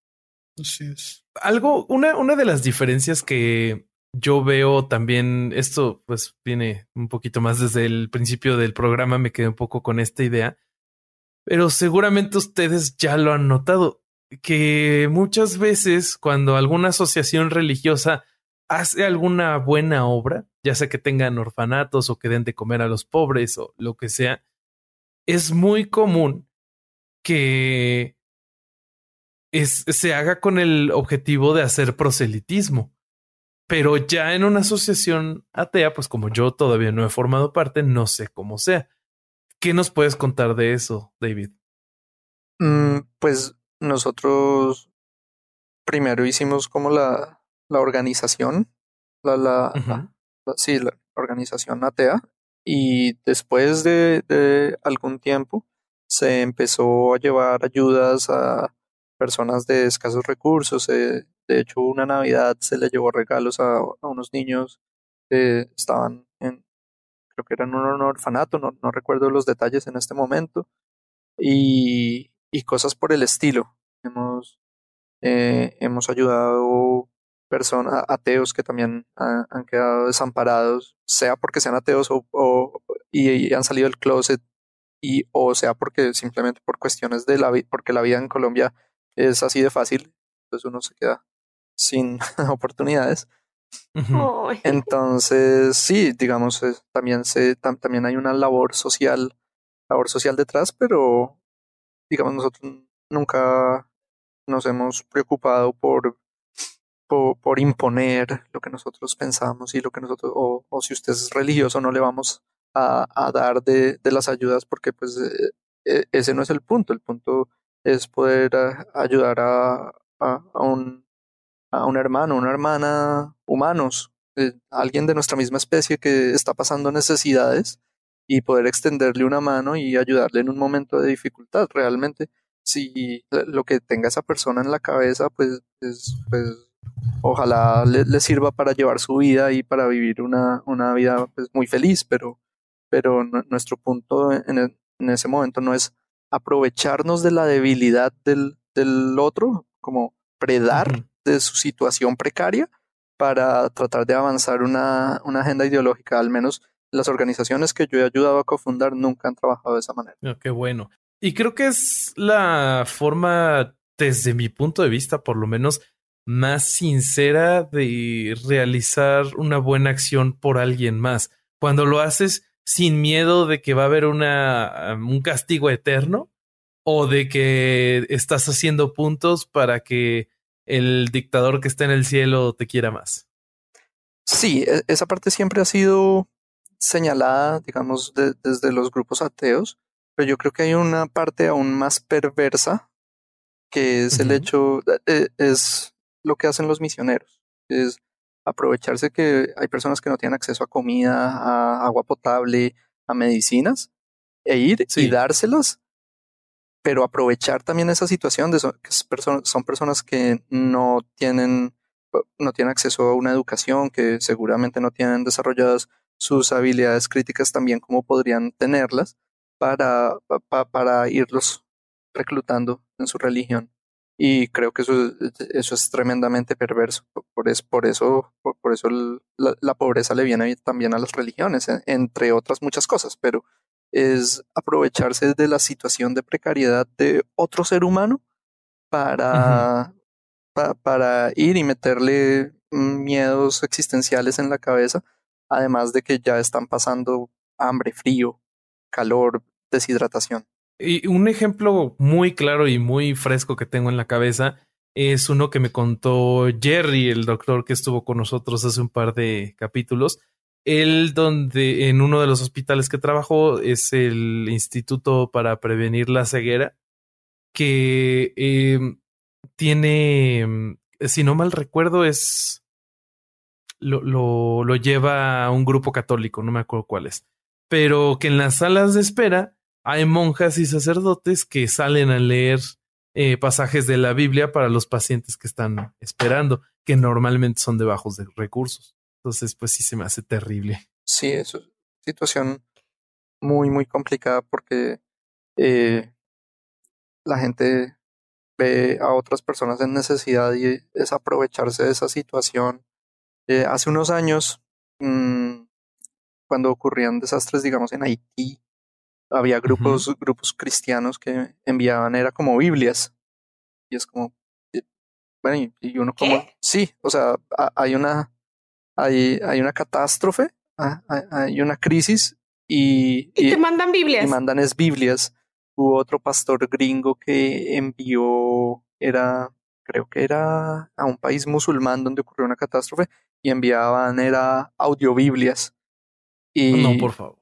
Así es. Algo, una, una de las diferencias que yo veo también esto, pues viene un poquito más desde el principio del programa, me quedé un poco con esta idea, pero seguramente ustedes ya lo han notado, que muchas veces cuando alguna asociación religiosa hace alguna buena obra, ya sea que tengan orfanatos o que den de comer a los pobres o lo que sea, es muy común que es, se haga con el objetivo de hacer proselitismo. Pero ya en una asociación atea, pues como yo todavía no he formado parte, no sé cómo sea. ¿Qué nos puedes contar de eso, David? Mm, pues nosotros primero hicimos como la, la organización, la, la, sí, la organización atea, y después de, de algún tiempo se empezó a llevar ayudas a personas de escasos recursos, eh, de hecho, una Navidad se le llevó regalos a, unos niños que estaban en, creo que eran un orfanato, no, recuerdo los detalles en este momento, y, y cosas por el estilo. Hemos, eh, hemos ayudado personas, ateos que también han, quedado desamparados, sea porque sean ateos o, o y, han salido del closet, y, o sea porque simplemente por cuestiones de la vida, porque la vida en Colombia es así de fácil, entonces uno se queda sin oportunidades. Entonces, sí, digamos, también, se, también hay una labor social, labor social detrás, pero digamos, nosotros nunca nos hemos preocupado por, por, imponer lo que nosotros pensamos y lo que nosotros, o, o si usted es religioso, no le vamos a, a dar de, de, las ayudas porque pues e, e, ese no es el punto, el punto es poder ayudar a, a un a un hermano, una hermana, humanos, eh, alguien de nuestra misma especie que está pasando necesidades y poder extenderle una mano y ayudarle en un momento de dificultad. Realmente si lo que tenga esa persona en la cabeza, pues, pues, ojalá le, sirva para llevar su vida y para vivir una, una vida pues, muy feliz, pero, pero nuestro punto en, en, ese momento no es aprovecharnos de la debilidad del, del otro, como predar de su situación precaria para tratar de avanzar una, una agenda ideológica, al menos las organizaciones que yo he ayudado a cofundar nunca han trabajado de esa manera. Qué bueno. Y creo que es la forma, desde mi punto de vista, por lo menos, más sincera de realizar una buena acción por alguien más. Cuando lo haces sin miedo de que va a haber una, un castigo eterno o de que estás haciendo puntos para que el dictador que está en el cielo te quiera más. Sí, e, esa parte siempre ha sido señalada, digamos, desde los grupos ateos, pero yo creo que hay una parte aún más perversa, que es el hecho, e, es lo que hacen los misioneros, es aprovecharse que hay personas que no tienen acceso a comida, a agua potable, a medicinas, e ir y dárselas, pero aprovechar también esa situación de que son personas que no tienen, no tienen acceso a una educación, que seguramente no tienen desarrolladas sus habilidades críticas también como podrían tenerlas para, para irlos reclutando en su religión. Y creo que eso, eso es tremendamente perverso. Por, es, por eso, por, eso la, pobreza le viene también a las religiones, entre otras muchas cosas, pero es aprovecharse de la situación de precariedad de otro ser humano para, para ir y meterle miedos existenciales en la cabeza además de que ya están pasando hambre, frío, calor, deshidratación. Y un ejemplo muy claro y muy fresco que tengo en la cabeza es uno que me contó Jerry, el doctor que estuvo con nosotros hace un par de capítulos. Él, donde en uno de los hospitales que trabajó, es el Instituto para Prevenir la Ceguera, que em, tiene, si no mal recuerdo, es lo, lo, lo lleva un grupo católico, no me acuerdo cuál es, pero que en las salas de espera hay monjas y sacerdotes que salen a leer eh, pasajes de la Biblia para los pacientes que están esperando, que normalmente son de bajos recursos. Entonces, pues sí se me hace terrible. Sí, es una situación muy, muy complicada porque eh, la gente ve a otras personas en necesidad y es aprovecharse de esa situación eh, hace unos años, mmm, cuando ocurrían desastres, digamos, en Haití, había grupos, grupos cristianos que enviaban, era como Biblias. Y es como, eh, bueno, y, uno como, sí, o sea, hay una, hay, hay una catástrofe, ah, hay una crisis y, y, te mandan Biblias. Y mandan es Biblias. Hubo otro pastor gringo que envió, era, creo que era a un país musulmán donde ocurrió una catástrofe y enviaban era audiobiblias. Y, no, por favor.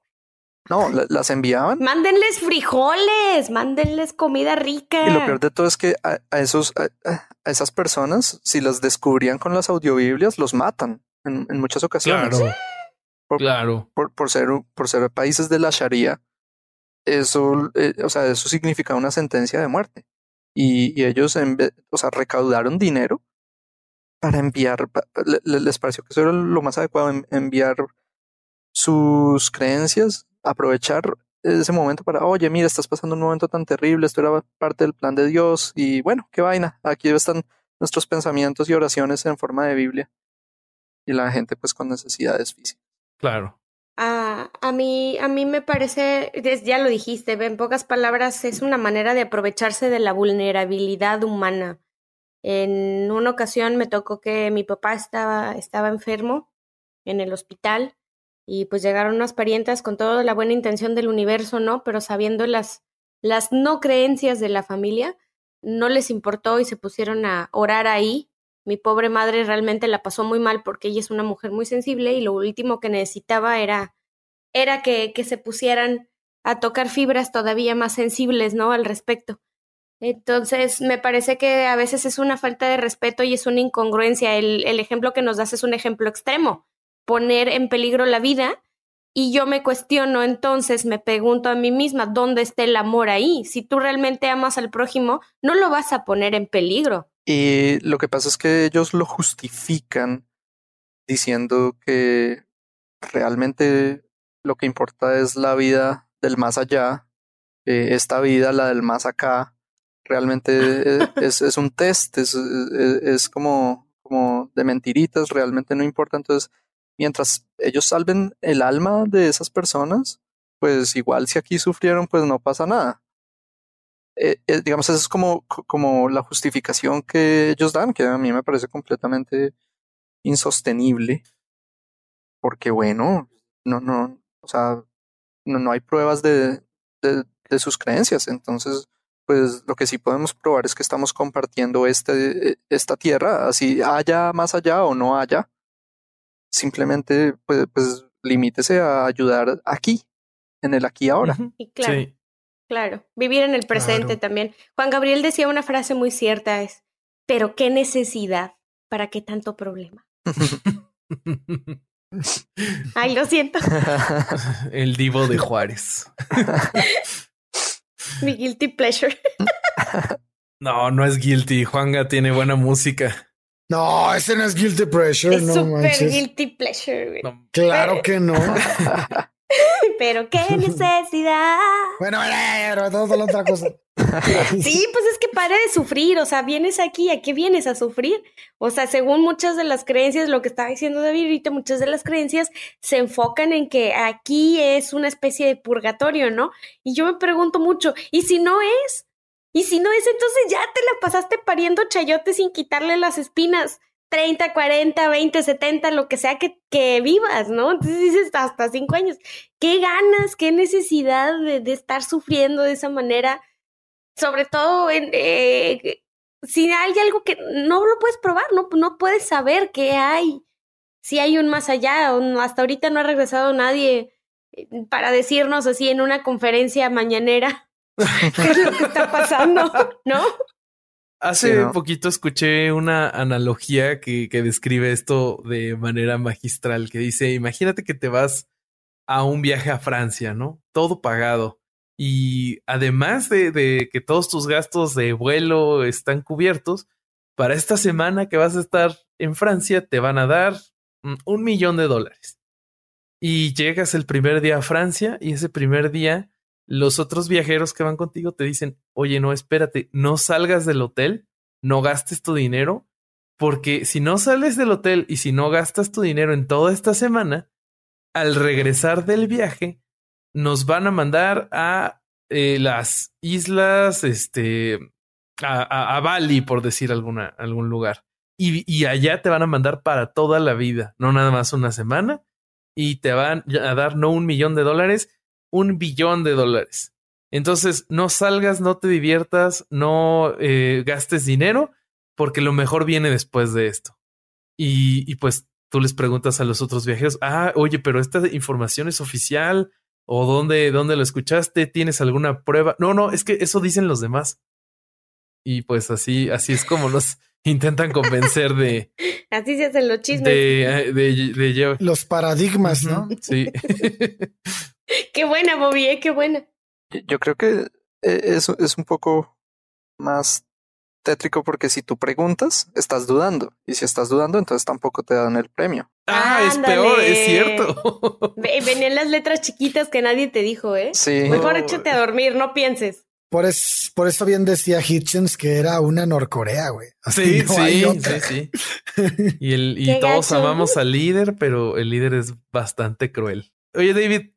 No, las enviaban. Mándenles frijoles, mándenles comida rica. Y lo peor de todo es que a, esos, a, esas personas, si las descubrían con las audiobiblias, los matan en, muchas ocasiones. Claro. Por, claro. Por, ser, por ser países de la Sharia, eso, eh, o sea, eso significa una sentencia de muerte. Y, y ellos, en o sea, recaudaron dinero para enviar, les pareció que eso era lo más adecuado, enviar sus creencias, aprovechar ese momento para, oye, mira, estás pasando un momento tan terrible, esto era parte del plan de Dios y bueno, qué vaina, aquí están nuestros pensamientos y oraciones en forma de Biblia y la gente pues con necesidades físicas. Claro. a mí, a mí me parece, ya lo dijiste, en pocas palabras, es una manera de aprovecharse de la vulnerabilidad humana. En una ocasión me tocó que mi papá estaba, estaba enfermo en el hospital y pues llegaron unas parientas con toda la buena intención del universo, ¿no? Pero sabiendo las, las no creencias de la familia, no les importó y se pusieron a orar ahí. Mi pobre madre realmente la pasó muy mal porque ella es una mujer muy sensible y lo último que necesitaba era, era que, que se pusieran a tocar fibras todavía más sensibles, ¿no? Al respecto. Entonces, me parece que a veces es una falta de respeto y es una incongruencia. El, el, ejemplo que nos das es un ejemplo extremo. Poner en peligro la vida Y yo me cuestiono entonces, me pregunto a mí misma, ¿dónde está el amor ahí? Si tú realmente amas al prójimo, no lo vas a poner en peligro. Y lo que pasa es que ellos lo justifican diciendo que realmente lo que importa es la vida del más allá, esta vida, la del más acá, realmente es, es, un test, es, es, como, como de mentiritas, realmente no importa. Entonces, mientras ellos salven el alma de esas personas, pues igual si aquí sufrieron, pues no pasa nada. Eh, eh, digamos, esa es como, como la justificación que ellos dan, que a mí me parece completamente insostenible, porque bueno, no, no, o sea, no, no hay pruebas de, de, de, sus creencias, entonces, pues lo que sí podemos probar es que estamos compartiendo este, esta tierra, así haya más allá o no haya, simplemente, pues, pues limítese a ayudar aquí, en el aquí ahora. Y claro, claro, vivir en el presente también. Juan Gabriel decía una frase muy cierta, es, pero qué necesidad, ¿para qué tanto problema? Ay, lo siento. El divo de Juárez. Mi guilty pleasure. No, no es guilty. Juanga tiene buena música. No, ese no es guilty pleasure. Es no super guilty pleasure. claro que no. Pero qué necesidad. bueno, pero todo es la otra cosa. sí, pues es que pare de sufrir, o sea, vienes aquí, ¿a qué vienes a sufrir? O sea, según muchas de las creencias, lo que estaba diciendo David ahorita, muchas de las creencias se enfocan en que aquí es una especie de purgatorio, ¿no? Y yo me pregunto mucho, ¿y si no es? ¿Y si no es, entonces ya te la pasaste pariendo chayote sin quitarle las espinas? 30, 40, 20, 70, lo que sea que, que vivas, ¿no? Entonces dices hasta cinco años. ¿Qué ganas, qué necesidad de, de estar sufriendo de esa manera? sobre todo en, eh, si hay algo que no lo puedes probar, no, no puedes saber qué hay, si hay un más allá, hasta ahorita no ha regresado nadie eh, para decirnos así en una conferencia mañanera qué es lo que está pasando, ¿no? Hace poquito escuché una analogía que, que describe esto de manera magistral, que dice, imagínate que te vas a un viaje a Francia, ¿no? Todo pagado y además de, que todos tus gastos de vuelo están cubiertos, para esta semana que vas a estar en Francia te van a dar un millón de dólares. Y llegas el primer día a Francia y ese primer día los otros viajeros que van contigo te dicen, oye, no, espérate, no salgas del hotel, no gastes tu dinero, porque si no sales del hotel y si no gastas tu dinero en toda esta semana, al regresar del viaje, nos van a mandar a eh, las islas, este, a, Bali, por decir alguna, algún lugar. Y, allá te van a mandar para toda la vida, no nada más una semana. Y te van a dar no un millón de dólares, un billón de dólares. Entonces, no salgas, no te diviertas, no eh, gastes dinero, porque lo mejor viene después de esto. Y, y pues tú les preguntas a los otros viajeros, ah, oye, pero esta información es oficial, ¿O dónde, dónde lo escuchaste? ¿Tienes alguna prueba? No, no, es que eso dicen los demás. Y pues así, así es como nos intentan convencer de. así se hacen los chismes. De, de, los paradigmas, ¿no? Sí. qué buena, Bobby, ¿eh? qué buena. Yo creo que eh, eso es un poco más tétrico porque si tú preguntas, estás dudando. Y si estás dudando, entonces tampoco te dan el premio. Ah, es peor, es cierto. Venían las letras chiquitas que nadie te dijo, ¿eh? Sí. Mejor échate a dormir, no pienses. Por, por eso bien decía Hitchens que era una Norcorea, güey. Sí, sí, sí, sí, Y, el, y todos amamos al líder, pero el líder es bastante cruel. Oye, David,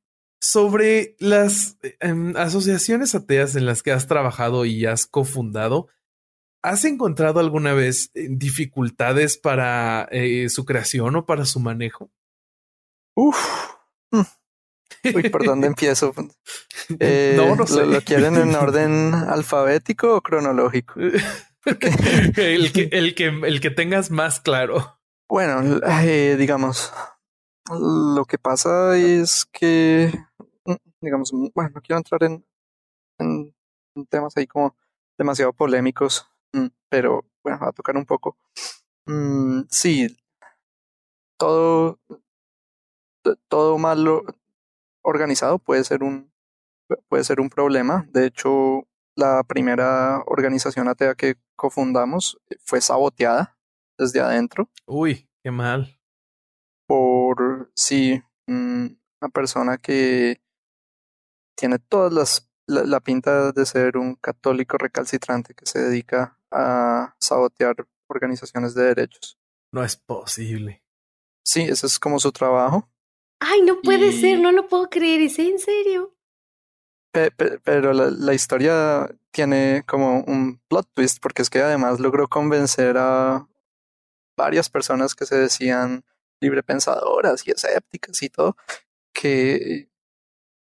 sobre las em, asociaciones ateas en las que has trabajado y has cofundado, ¿Has encontrado alguna vez eh, dificultades para eh, su creación o para su manejo? Uf. Mm. Uy, ¿por dónde empiezo? Eh, no, no sé. ¿lo, quieren en orden alfabético o cronológico? el, que, el, que, el que tengas más claro. Bueno, digamos, lo que pasa es que, digamos, bueno, no quiero entrar en, en temas ahí como demasiado polémicos Mm, pero bueno, va a tocar un poco. Mm, sí, todo, todo malo, organizado puede ser un, puede ser un problema. De hecho, la primera organización atea que cofundamos fue saboteada desde adentro. Uy, qué mal. Por, sí, una persona que tiene todas las, la, pinta de ser un católico recalcitrante que se dedica a sabotear organizaciones de derechos. No es posible. Sí, ese es como su trabajo. Ay, no puede ser, no lo puedo creer, ¿es en serio? pero la, historia tiene como un plot twist porque es que además logró convencer a varias personas que se decían librepensadoras y escépticas y todo que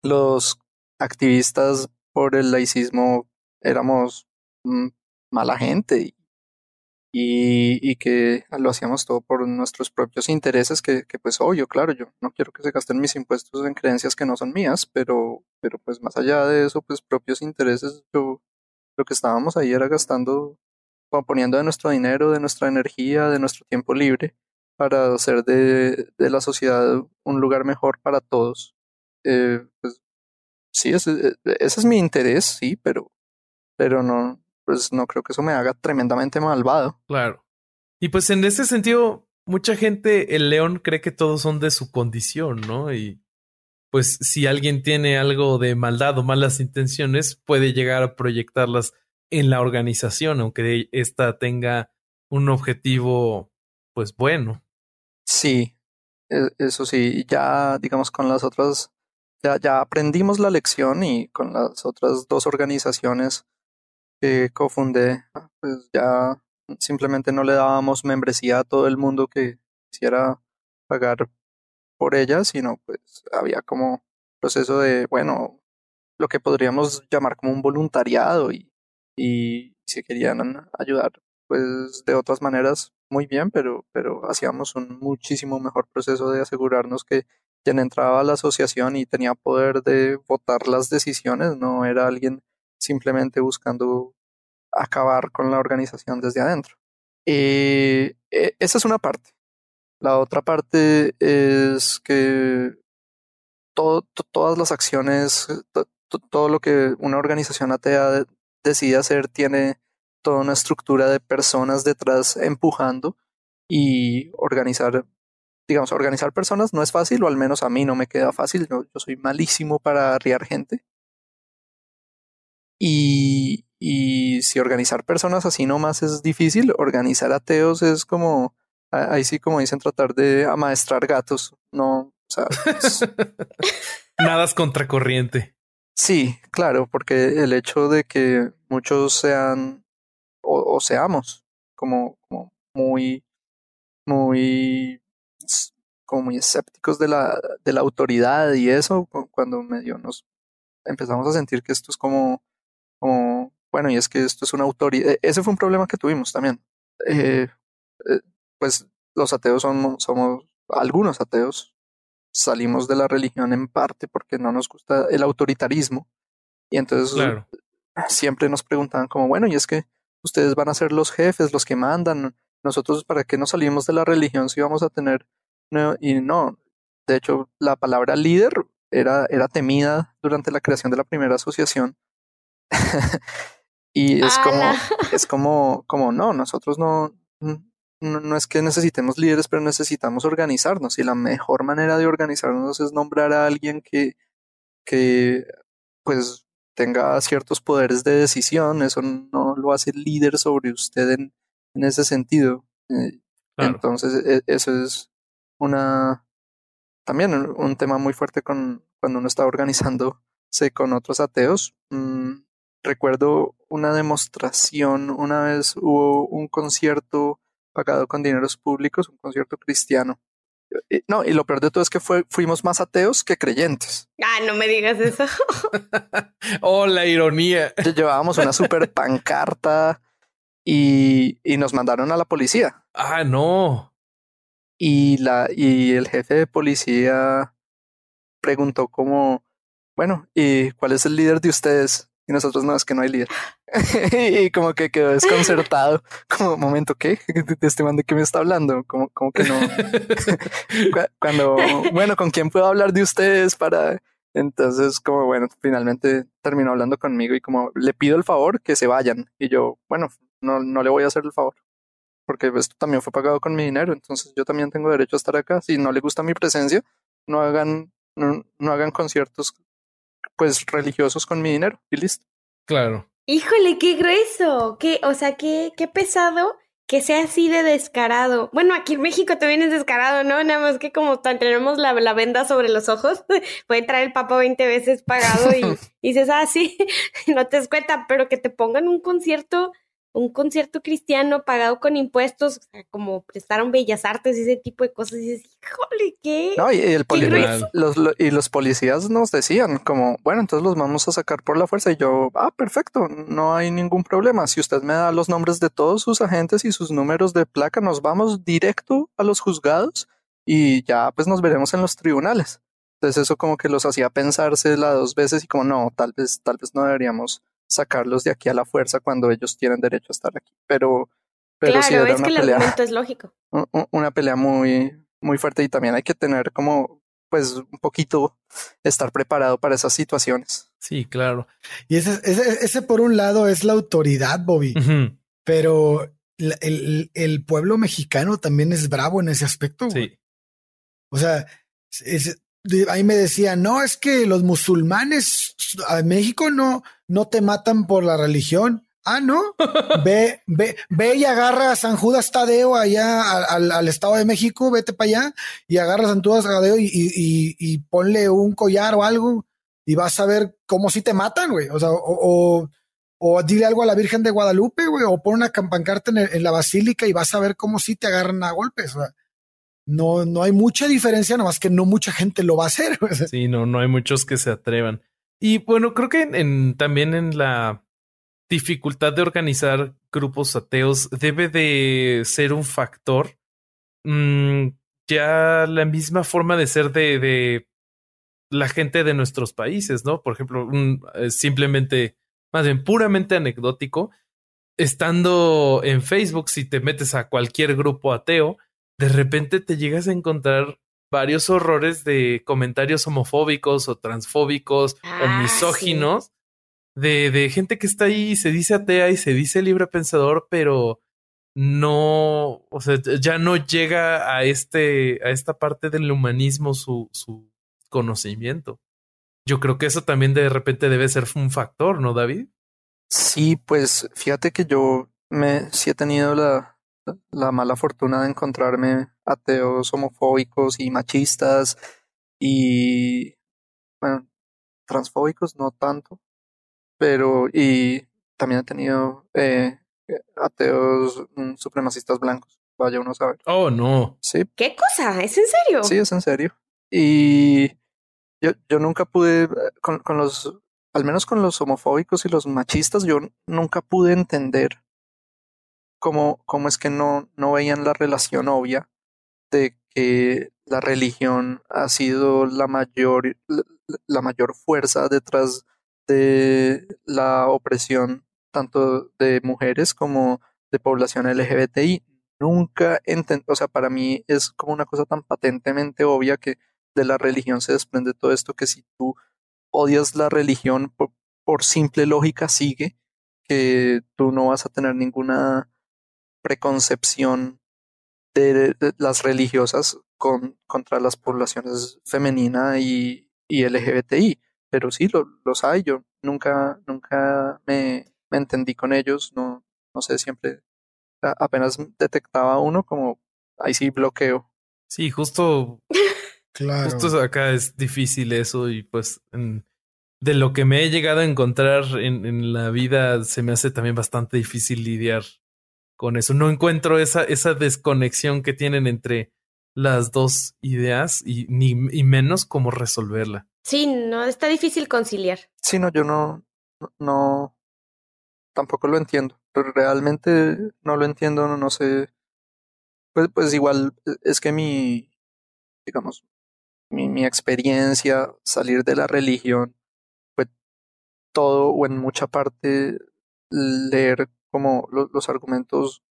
los activistas por el laicismo éramos mm, mala gente y, y, que lo hacíamos todo por nuestros propios intereses, que, que pues obvio, claro, yo no quiero que se gasten mis impuestos en creencias que no son mías, pero, pero pues más allá de eso, pues propios intereses, yo lo que estábamos ahí era gastando, poniendo de nuestro dinero, de nuestra energía, de nuestro tiempo libre para hacer de, de la sociedad un lugar mejor para todos. Eh, pues sí, ese, ese es mi interés, sí, pero, pero no, pues no creo que eso me haga tremendamente malvado. Claro. Y pues en ese sentido, mucha gente, el león cree que todos son de su condición, ¿no? Y pues si alguien tiene algo de maldad o malas intenciones, puede llegar a proyectarlas en la organización, aunque ésta tenga un objetivo, pues bueno. Sí, e, eso sí, ya digamos con las otras, ya, ya aprendimos la lección y con las otras dos organizaciones que cofundé, pues ya simplemente no le dábamos membresía a todo el mundo que quisiera pagar por ella, sino pues había como proceso de, bueno, lo que podríamos llamar como un voluntariado y, y si querían ayudar, pues de otras maneras, muy bien, pero, pero hacíamos un muchísimo mejor proceso de asegurarnos que quien entraba a la asociación y tenía poder de votar las decisiones no era alguien simplemente buscando acabar con la organización desde adentro. E, esa es una parte. La otra parte es que todas las acciones, todo lo que una organización atea decide hacer tiene toda una estructura de personas detrás empujando y organizar, digamos, organizar personas no es fácil, o al menos a mí no me queda fácil, yo soy malísimo para arriar gente. Y, y si organizar personas así nomás es difícil, organizar ateos es como, ahí sí como dicen, tratar de amaestrar gatos, no, o sea... Nada es contracorriente. Sí, claro, porque el hecho de que muchos sean o, seamos como, como muy, muy, como muy escépticos de la, de la autoridad y eso, cuando medio nos empezamos a sentir que esto es como como, bueno, y es que esto es una autoridad. E, ese fue un problema que tuvimos también. Eh, eh, pues los ateos somos, somos, algunos ateos salimos de la religión en parte porque no nos gusta el autoritarismo. Y entonces siempre nos preguntaban como, bueno, y es que ustedes van a ser los jefes, los que mandan. Nosotros, ¿para qué no salimos de la religión si vamos a tener... No, y no, de hecho, la palabra líder era, era temida durante la creación de la primera asociación y es como, es como, como no, nosotros no, no, es que necesitemos líderes, pero necesitamos organizarnos. Y la mejor manera de organizarnos es nombrar a alguien que, que pues tenga ciertos poderes de decisión. Eso no lo hace líder sobre usted en, en ese sentido. Eh, entonces, e, eso es una también un tema muy fuerte con cuando uno está organizándose con otros ateos. Mm, recuerdo una demostración, una vez hubo un concierto pagado con dineros públicos, un concierto cristiano. No, y lo peor de todo es que fue, fuimos más ateos que creyentes. Ah, no me digas eso. oh, la ironía. Llevábamos una super pancarta y, y nos mandaron a la policía. Ah, no. Y la, y el jefe de policía preguntó como, bueno, ¿y cuál es el líder de ustedes? Y nosotros no, es que no hay líder. y como que quedó desconcertado. Como, momento, ¿qué? ¿De este man de qué me está hablando? Como, como que no. Cuando, bueno, ¿con quién puedo hablar de ustedes para Entonces, como bueno, finalmente terminó hablando conmigo y como le pido el favor que se vayan. Y yo, bueno, no, no le voy a hacer el favor. Porque esto también fue pagado con mi dinero. Entonces yo también tengo derecho a estar acá. Si no le gusta mi presencia, no hagan, no, no hagan conciertos pues religiosos con mi dinero y listo. Claro. Híjole, qué grueso, qué, o sea, qué, qué pesado que sea así de descarado. Bueno, aquí en México también es descarado, ¿no? Nada más que como tenemos la, la venda sobre los ojos, puede traer el papa 20 veces pagado y, y dices, ah, sí, no te das cuenta, pero que te pongan un concierto un concierto cristiano pagado con impuestos, como prestaron bellas artes y ese tipo de cosas, y dices, híjole, ¿qué? No, y, el los, y los policías nos decían como, bueno, entonces los vamos a sacar por la fuerza, y yo, ah, perfecto, no hay ningún problema, si usted me da los nombres de todos sus agentes y sus números de placa, nos vamos directo a los juzgados y ya pues nos veremos en los tribunales. Entonces eso como que los hacía pensarse las dos veces y como no, tal vez, tal vez no deberíamos sacarlos de aquí a la fuerza cuando ellos tienen derecho a estar aquí. Pero, pero claro, sí era es una que pelea, el argumento es lógico. una pelea muy, muy fuerte y también hay que tener como, pues, un poquito estar preparado para esas situaciones. Sí, claro. Y ese, ese, ese por un lado es la autoridad, Bobby, pero el, el, pueblo mexicano también es bravo en ese aspecto. Sí. O sea, es, ahí me decían, no, es que los musulmanes a México no, no te matan por la religión. Ah, no. ve, ve, ve y agarra a San Judas Tadeo allá al, Estado de México, vete para allá y agarra a San Judas Tadeo y, y, y, ponle un collar o algo y vas a ver cómo si te matan, güey. O sea, o, o, dile algo a la Virgen de Guadalupe, güey, o pon una campancarta en, en, la basílica y vas a ver cómo si te agarran a golpes. O sea, no, no hay mucha diferencia, nada más que no mucha gente lo va a hacer. Sí, no, no hay muchos que se atrevan. Y bueno, creo que en, también en la dificultad de organizar grupos ateos debe de ser un factor. Mm, ya la misma forma de ser de, de, la gente de nuestros países, ¿no? Por ejemplo, un, eh, simplemente, más bien puramente anecdótico, estando en Facebook, si te metes a cualquier grupo ateo, de repente te llegas a encontrar varios horrores de comentarios homofóbicos o transfóbicos o Ah, misóginos de, de gente que está ahí y se dice atea y se dice libre pensador, pero no, o sea, ya no llega a este, a esta parte del humanismo su, su conocimiento. Yo creo que eso también de repente debe ser un factor, ¿no, David? Sí, pues fíjate que yo me sí he tenido la, la mala fortuna de encontrarme ateos homofóbicos y machistas y bueno, transfóbicos no tanto, pero y también he tenido eh, ateos mm, supremacistas blancos, vaya uno a saber. Oh, no. Sí, ¿Qué cosa? ¿Es en serio? sí, es en serio. Y yo, yo nunca pude, eh, con, con los, al menos con los homofóbicos y los machistas, yo nunca pude entender cómo, cómo es que no, no veían la relación obvia de que la religión ha sido la mayor, la, mayor fuerza detrás de la opresión tanto de mujeres como de población LGBTI. Nunca entendí, o sea, para mí es como una cosa tan patentemente obvia que de la religión se desprende todo esto que si tú odias la religión por, por simple lógica sigue que tú no vas a tener ninguna preconcepción de, de las religiosas con, contra las poblaciones femenina y, y LGBTI. Pero sí, lo, los hay. Yo nunca, nunca me, me entendí con ellos. No, no sé, siempre a- apenas detectaba uno como ahí sí bloqueo. Sí, justo, Claro. justo acá es difícil eso y pues en- de lo que me he llegado a encontrar en, en la vida se me hace también bastante difícil lidiar con eso. No encuentro esa, esa desconexión que tienen entre las dos ideas y ni y menos cómo resolverla. Sí, no, está difícil conciliar. Sí, no, yo no, no- no, tampoco lo entiendo. Pero realmente no lo entiendo, no, no sé. Pues, pues igual eh, es que mi, digamos, mi, mi experiencia, salir de la religión, fue todo o en mucha parte leer como lo- los argumentos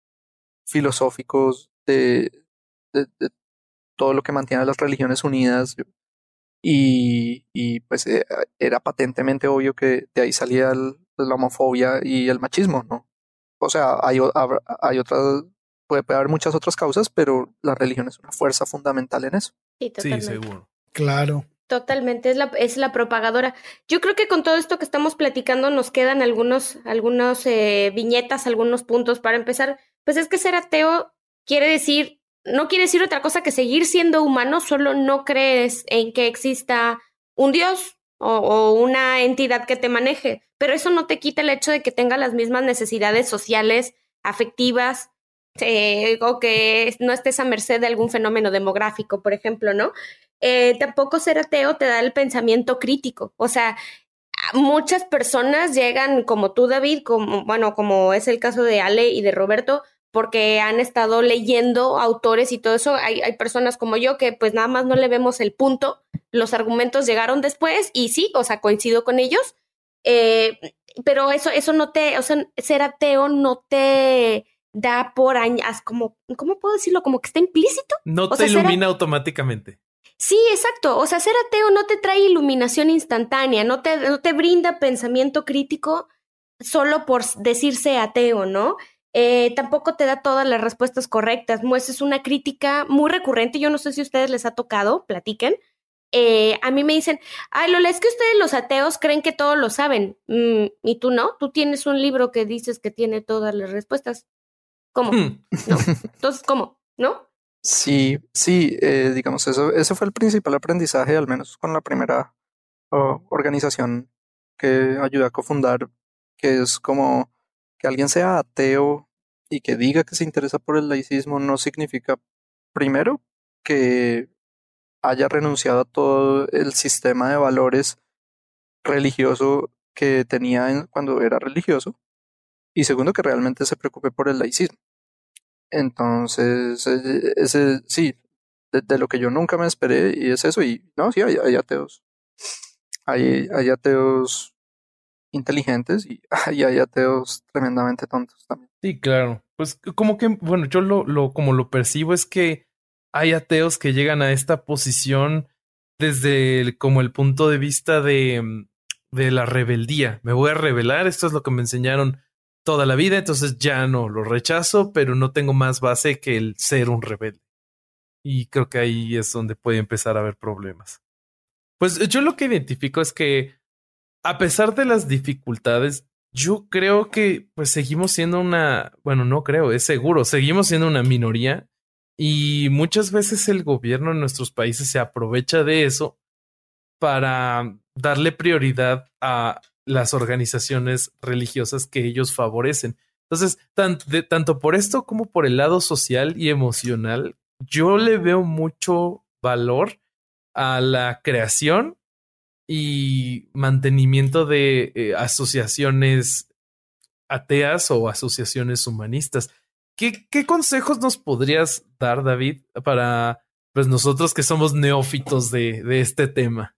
filosóficos de, de, de todo lo que mantiene a las religiones unidas. Y, y pues eh, era patentemente obvio que de ahí salía la homofobia y el machismo, ¿no? O sea, hay, hay otras, puede haber muchas otras causas, pero la religión es una fuerza fundamental en eso. Sí, Sí, seguro. Claro. Totalmente, es la, es la propagadora. Yo creo que con todo esto que estamos platicando nos quedan algunos, algunos eh, viñetas, algunos puntos para empezar. Pues es que ser ateo quiere decir, no quiere decir otra cosa que seguir siendo humano, solo no crees en que exista un Dios o, o una entidad que te maneje, pero eso no te quita el hecho de que tenga las mismas necesidades sociales, afectivas, eh, o que no estés a merced de algún fenómeno demográfico, por ejemplo, ¿no? Eh, tampoco ser ateo te da el pensamiento crítico. O sea, muchas personas llegan como tú, David, como, bueno, como es el caso de Ale y de Roberto, porque han estado leyendo autores y todo eso. Hay, hay personas como yo que pues nada más no le vemos el punto. Los argumentos llegaron después y sí, o sea, coincido con ellos. Eh, pero eso, eso no te, o sea, ser ateo no te da por años, como, ¿cómo puedo decirlo? Como que está implícito. No O te sea, será- ilumina automáticamente. Sí, exacto. O sea, ser ateo no te trae iluminación instantánea, no te, no te brinda pensamiento crítico solo por decirse ateo, ¿no? Eh, tampoco te da todas las respuestas correctas. Es una crítica muy recurrente. Yo no sé si a ustedes les ha tocado, platiquen. Eh, a mí me dicen, ay, Lola, es que ustedes los ateos creen que todo lo saben. Mm, y tú no, tú tienes un libro que dices que tiene todas las respuestas. ¿Cómo? Hmm. No. Entonces, ¿cómo? ¿No? Sí, sí, eh, digamos, eso, ese fue el principal aprendizaje, al menos con la primera oh, organización que ayudé a cofundar, que es como que alguien sea ateo y que diga que se interesa por el laicismo no significa, primero, que haya renunciado a todo el sistema de valores religioso que tenía en- cuando era religioso, y segundo, que realmente se preocupe por el laicismo. Entonces, eh, ese sí, de, lo que yo nunca me esperé, y es eso, y no, sí, hay, ateos. Hay, ateos inteligentes y hay, hay ateos tremendamente tontos también. Sí, claro. Pues como que, bueno, yo lo, lo, como lo percibo es que hay ateos que llegan a esta posición desde el- como el punto de vista de, mm, de la rebeldía. Me voy a rebelar, esto es lo que me enseñaron toda la vida, entonces ya no lo rechazo, pero no tengo más base que el ser un rebelde. Y creo que ahí es donde puede empezar a haber problemas. Pues yo lo que identifico es que a pesar de las dificultades, yo creo que pues seguimos siendo una, bueno, no creo, es seguro, seguimos siendo una minoría y muchas veces el gobierno en nuestros países se aprovecha de eso para darle prioridad a las organizaciones religiosas que ellos favorecen. Entonces, tan- de- tanto por esto como por el lado social y emocional, yo le veo mucho valor a la creación y mantenimiento de eh, asociaciones ateas o asociaciones humanistas. ¿Qué, ¿Qué consejos nos podrías dar, David, para pues nosotros que somos neófitos de, de este tema?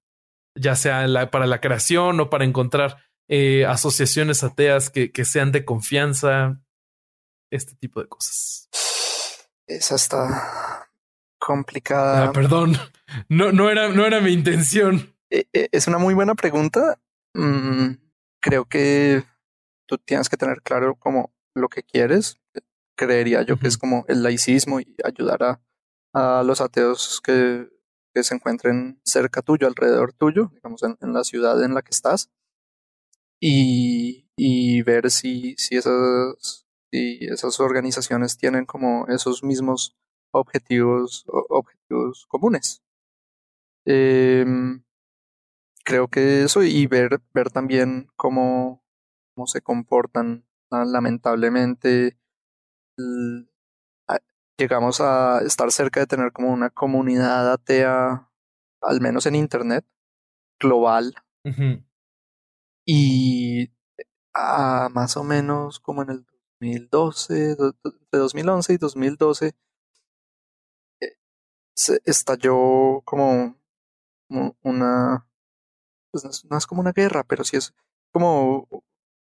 Ya sea la- para la creación o para encontrar eh, asociaciones ateas que, que sean de confianza, este tipo de cosas. Esa está complicada. Ah, perdón, no, no, era, no era mi intención. Eh, eh, Es una muy buena pregunta. Mm, creo que tú tienes que tener claro como lo que quieres. Creería yo que es como el laicismo y ayudar a, a los ateos que, que se encuentren cerca tuyo, alrededor tuyo, digamos, en, en la ciudad en la que estás. Y, y ver si, si esas, si esas organizaciones tienen como esos mismos objetivos, objetivos comunes. Em, creo que eso y ver, ver también cómo, cómo se comportan. Ah, Lamentablemente, llegamos a estar cerca de tener como una comunidad atea, al menos en Internet, global, y ah, más o menos como en el 2012, do- do- entre 2011 y 2012, eh, se estalló como una, pues no es, no es como una guerra, pero sí es como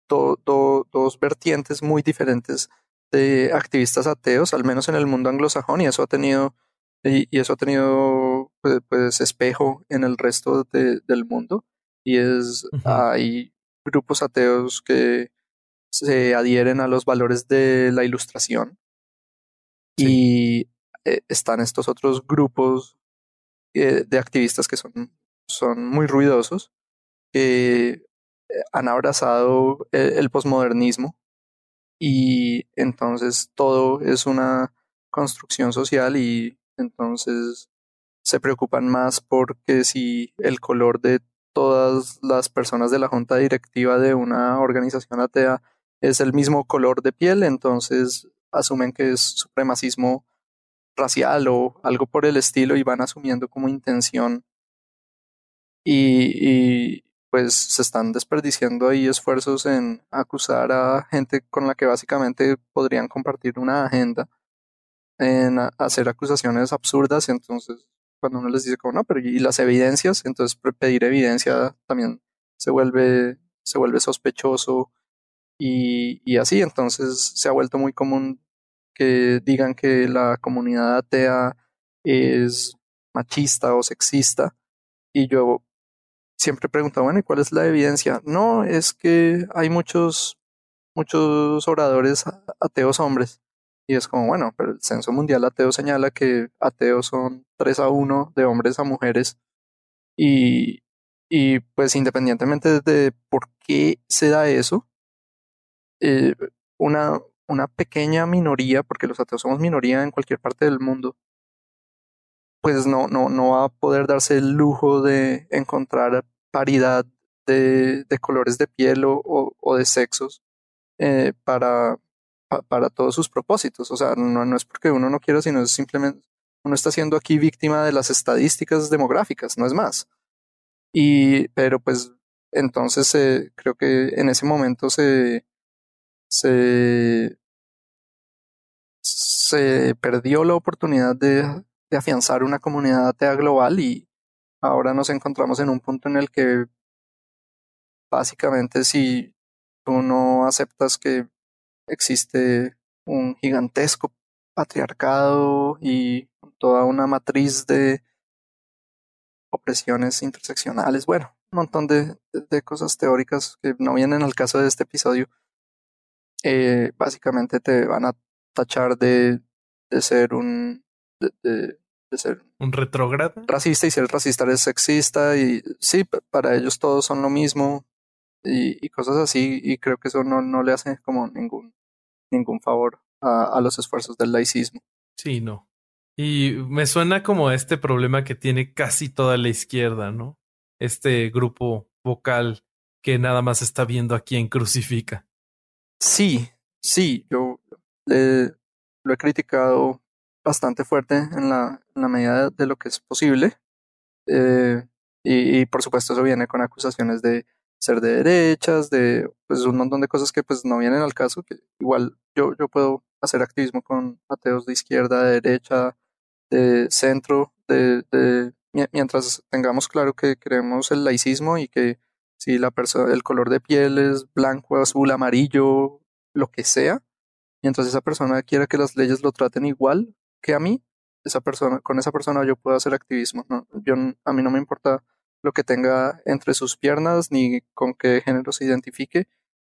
do- do- dos vertientes muy diferentes de activistas ateos, al menos en el mundo anglosajón, y eso ha tenido, y, y eso ha tenido pues, pues, espejo en el resto del mundo. Y es hay grupos ateos que se adhieren a los valores de la ilustración. Y eh, están estos otros grupos eh, de activistas que son, son muy ruidosos que eh, han abrazado el posmodernismo y entonces todo es una construcción social y entonces se preocupan más porque si el color de todas las personas de la junta directiva de una organización atea es el mismo color de piel, entonces asumen que es supremacismo racial o algo por el estilo y van asumiendo como intención. Y, pues se están desperdiciando ahí esfuerzos en acusar a gente con la que básicamente podrían compartir una agenda, en hacer acusaciones absurdas, entonces cuando uno les dice como no, pero y las evidencias, entonces pedir evidencia también se vuelve, se vuelve sospechoso y, y así, entonces se ha vuelto muy común que digan que la comunidad atea es machista o sexista. Y yo siempre pregunto, bueno, ¿y cuál es la evidencia? No, es que hay muchos, muchos oradores ateos hombres. Y es como, bueno, pero el Censo Mundial Ateo señala que ateos son 3 a 1 de hombres a mujeres. Y, y pues independientemente de por qué se da eso, eh, una, una pequeña minoría, porque los ateos somos minoría en cualquier parte del mundo, pues no, no, no va a poder darse el lujo de encontrar paridad de, colores de piel o, de sexos eh, para, para todos sus propósitos. O sea, no, no es porque uno no quiera, sino es simplemente uno está siendo aquí víctima de las estadísticas demográficas, no es más. Y, pero pues entonces eh, creo que en ese momento se, se, se perdió la oportunidad de, de afianzar una comunidad atea global y ahora nos encontramos en un punto en el que básicamente si tú no aceptas que existe un gigantesco patriarcado y toda una matriz de opresiones interseccionales, bueno, un montón de, de, cosas teóricas que no vienen al caso de este episodio, eh, básicamente te van a tachar de, de ser un ser un retrógrado racista y ser racista es sexista y sí para ellos todos son lo mismo y, y cosas así y creo que eso no, no le hace como ningún ningún favor a, a los esfuerzos del laicismo. Sí no. Y me suena como este problema que tiene casi toda la izquierda no este grupo vocal que nada más está viendo a quién crucifica. Sí sí yo eh, lo he criticado bastante fuerte en la, en la medida de lo que es posible. Eh, y, y, por supuesto eso viene con acusaciones de ser de derechas, de pues un montón de cosas que pues no vienen al caso, que igual yo, yo puedo hacer activismo con ateos de izquierda, de derecha, de centro, de, de mientras tengamos claro que queremos el laicismo y que si la persona, el color de piel es blanco, azul, amarillo, lo que sea, mientras esa persona quiera que las leyes lo traten igual, que a mí, esa persona, con esa persona yo puedo hacer activismo. ¿no? Yo, a mí no me importa lo que tenga entre sus piernas, ni con qué género se identifique,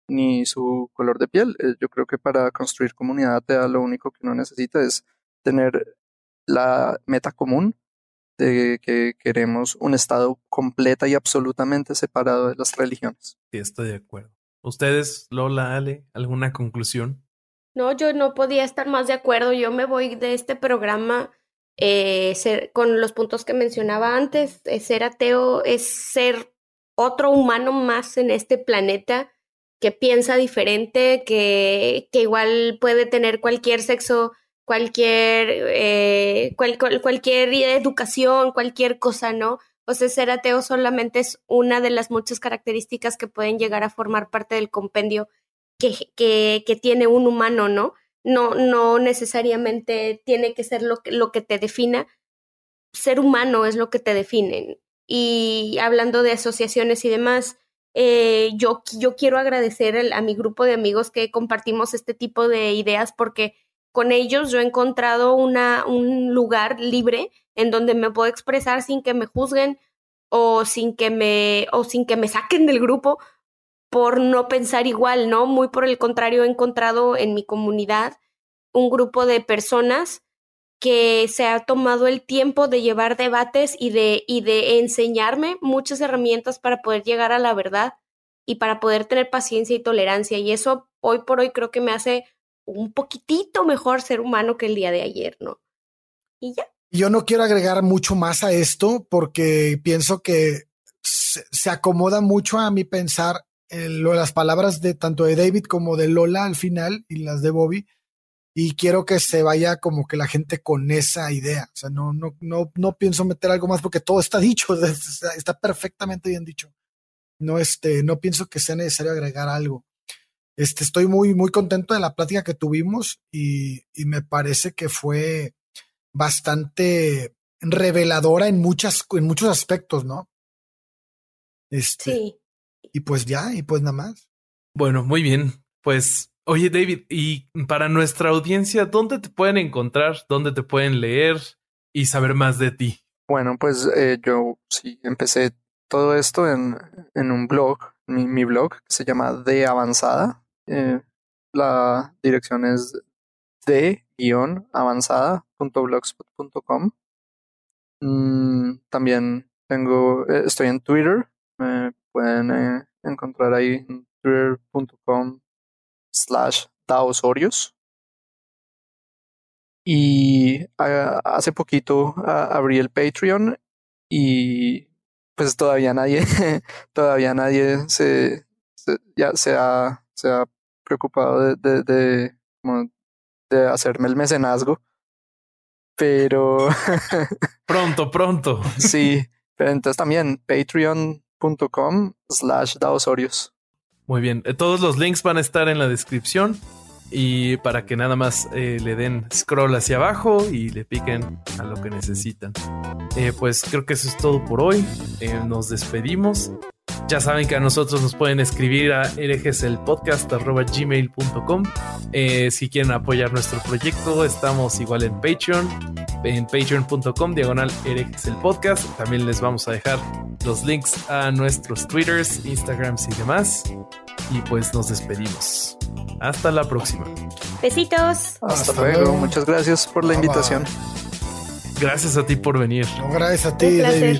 ni su color de piel. Eh, yo creo que para construir comunidad te da lo único que uno necesita es tener la meta común de que queremos un Estado completa y absolutamente separado de las religiones. Sí, estoy de acuerdo. ¿Ustedes, Lola, Ale, alguna conclusión? No, yo no podía estar más de acuerdo. Yo me voy de este programa eh, ser, con los puntos que mencionaba antes. Ser ateo es ser otro humano más en este planeta que piensa diferente, que, que igual puede tener cualquier sexo, cualquier, eh, cual, cual, cualquier educación, cualquier cosa, ¿no? O sea, ser ateo solamente es una de las muchas características que pueden llegar a formar parte del compendio que, que, tiene un humano, ¿no? No, no necesariamente tiene que ser lo que, lo que te defina. Ser humano es lo que te define. Y hablando de asociaciones y demás, eh, yo, yo quiero agradecer a mi grupo de amigos que compartimos este tipo de ideas porque con ellos yo he encontrado una, un lugar libre en donde me puedo expresar sin que me juzguen o sin que me o sin que me saquen del grupo por no pensar igual, ¿no? Muy por el contrario, he encontrado en mi comunidad un grupo de personas que se ha tomado el tiempo de llevar debates y de, y de enseñarme muchas herramientas para poder llegar a la verdad y para poder tener paciencia y tolerancia. Y eso hoy por hoy creo que me hace un poquitito mejor ser humano que el día de ayer, ¿no? Y ya. Yo no quiero agregar mucho más a esto porque pienso que se, acomoda mucho a mi pensar en las palabras de tanto de David como de Lola al final y las de Bobby y quiero que se vaya como que la gente con esa idea. O sea, no, no, no, no pienso meter algo más porque todo está dicho, está, perfectamente bien dicho. No, este, no pienso que sea necesario agregar algo. Este, estoy muy, muy contento de la plática que tuvimos y, y me parece que fue bastante reveladora en muchas, en muchos aspectos, ¿no? Este, sí. Y pues ya, y pues nada más. Bueno, muy bien. Pues Oye, David, y para nuestra audiencia, ¿dónde te pueden encontrar? ¿Dónde te pueden leer y saber más de ti? Bueno, pues eh, yo sí empecé todo esto en, en un blog, mi, blog, que se llama De Avanzada. Eh, la dirección es de-avanzada.blogspot.com. Mm, también tengo, eh, estoy en Twitter, me pueden encontrar ahí en twitter.com slash daosorios. Y hace poquito abrí el Patreon y pues todavía nadie, todavía nadie se, ya se ha, se ha preocupado de, de, de, hacerme el mecenazgo. Pero pronto, pronto. sí, pero entonces también daosorios. Muy bien, eh, todos los links van a estar en la descripción y para que nada más eh, le den scroll hacia abajo y le piquen a lo que necesitan. Eh, pues creo que eso es todo por hoy. nos despedimos. Ya saben que a nosotros nos pueden escribir a herejeselpodcast.gmail.com eh, Si quieren apoyar nuestro proyecto, estamos igual en Patreon, en patreon.com diagonal herejeselpodcast. También les vamos a dejar los links a nuestros Twitters, Instagrams y demás. Y pues nos despedimos. Hasta la próxima. Besitos. Hasta, luego. Muchas gracias por la invitación. Gracias a ti por venir. gracias a ti, David.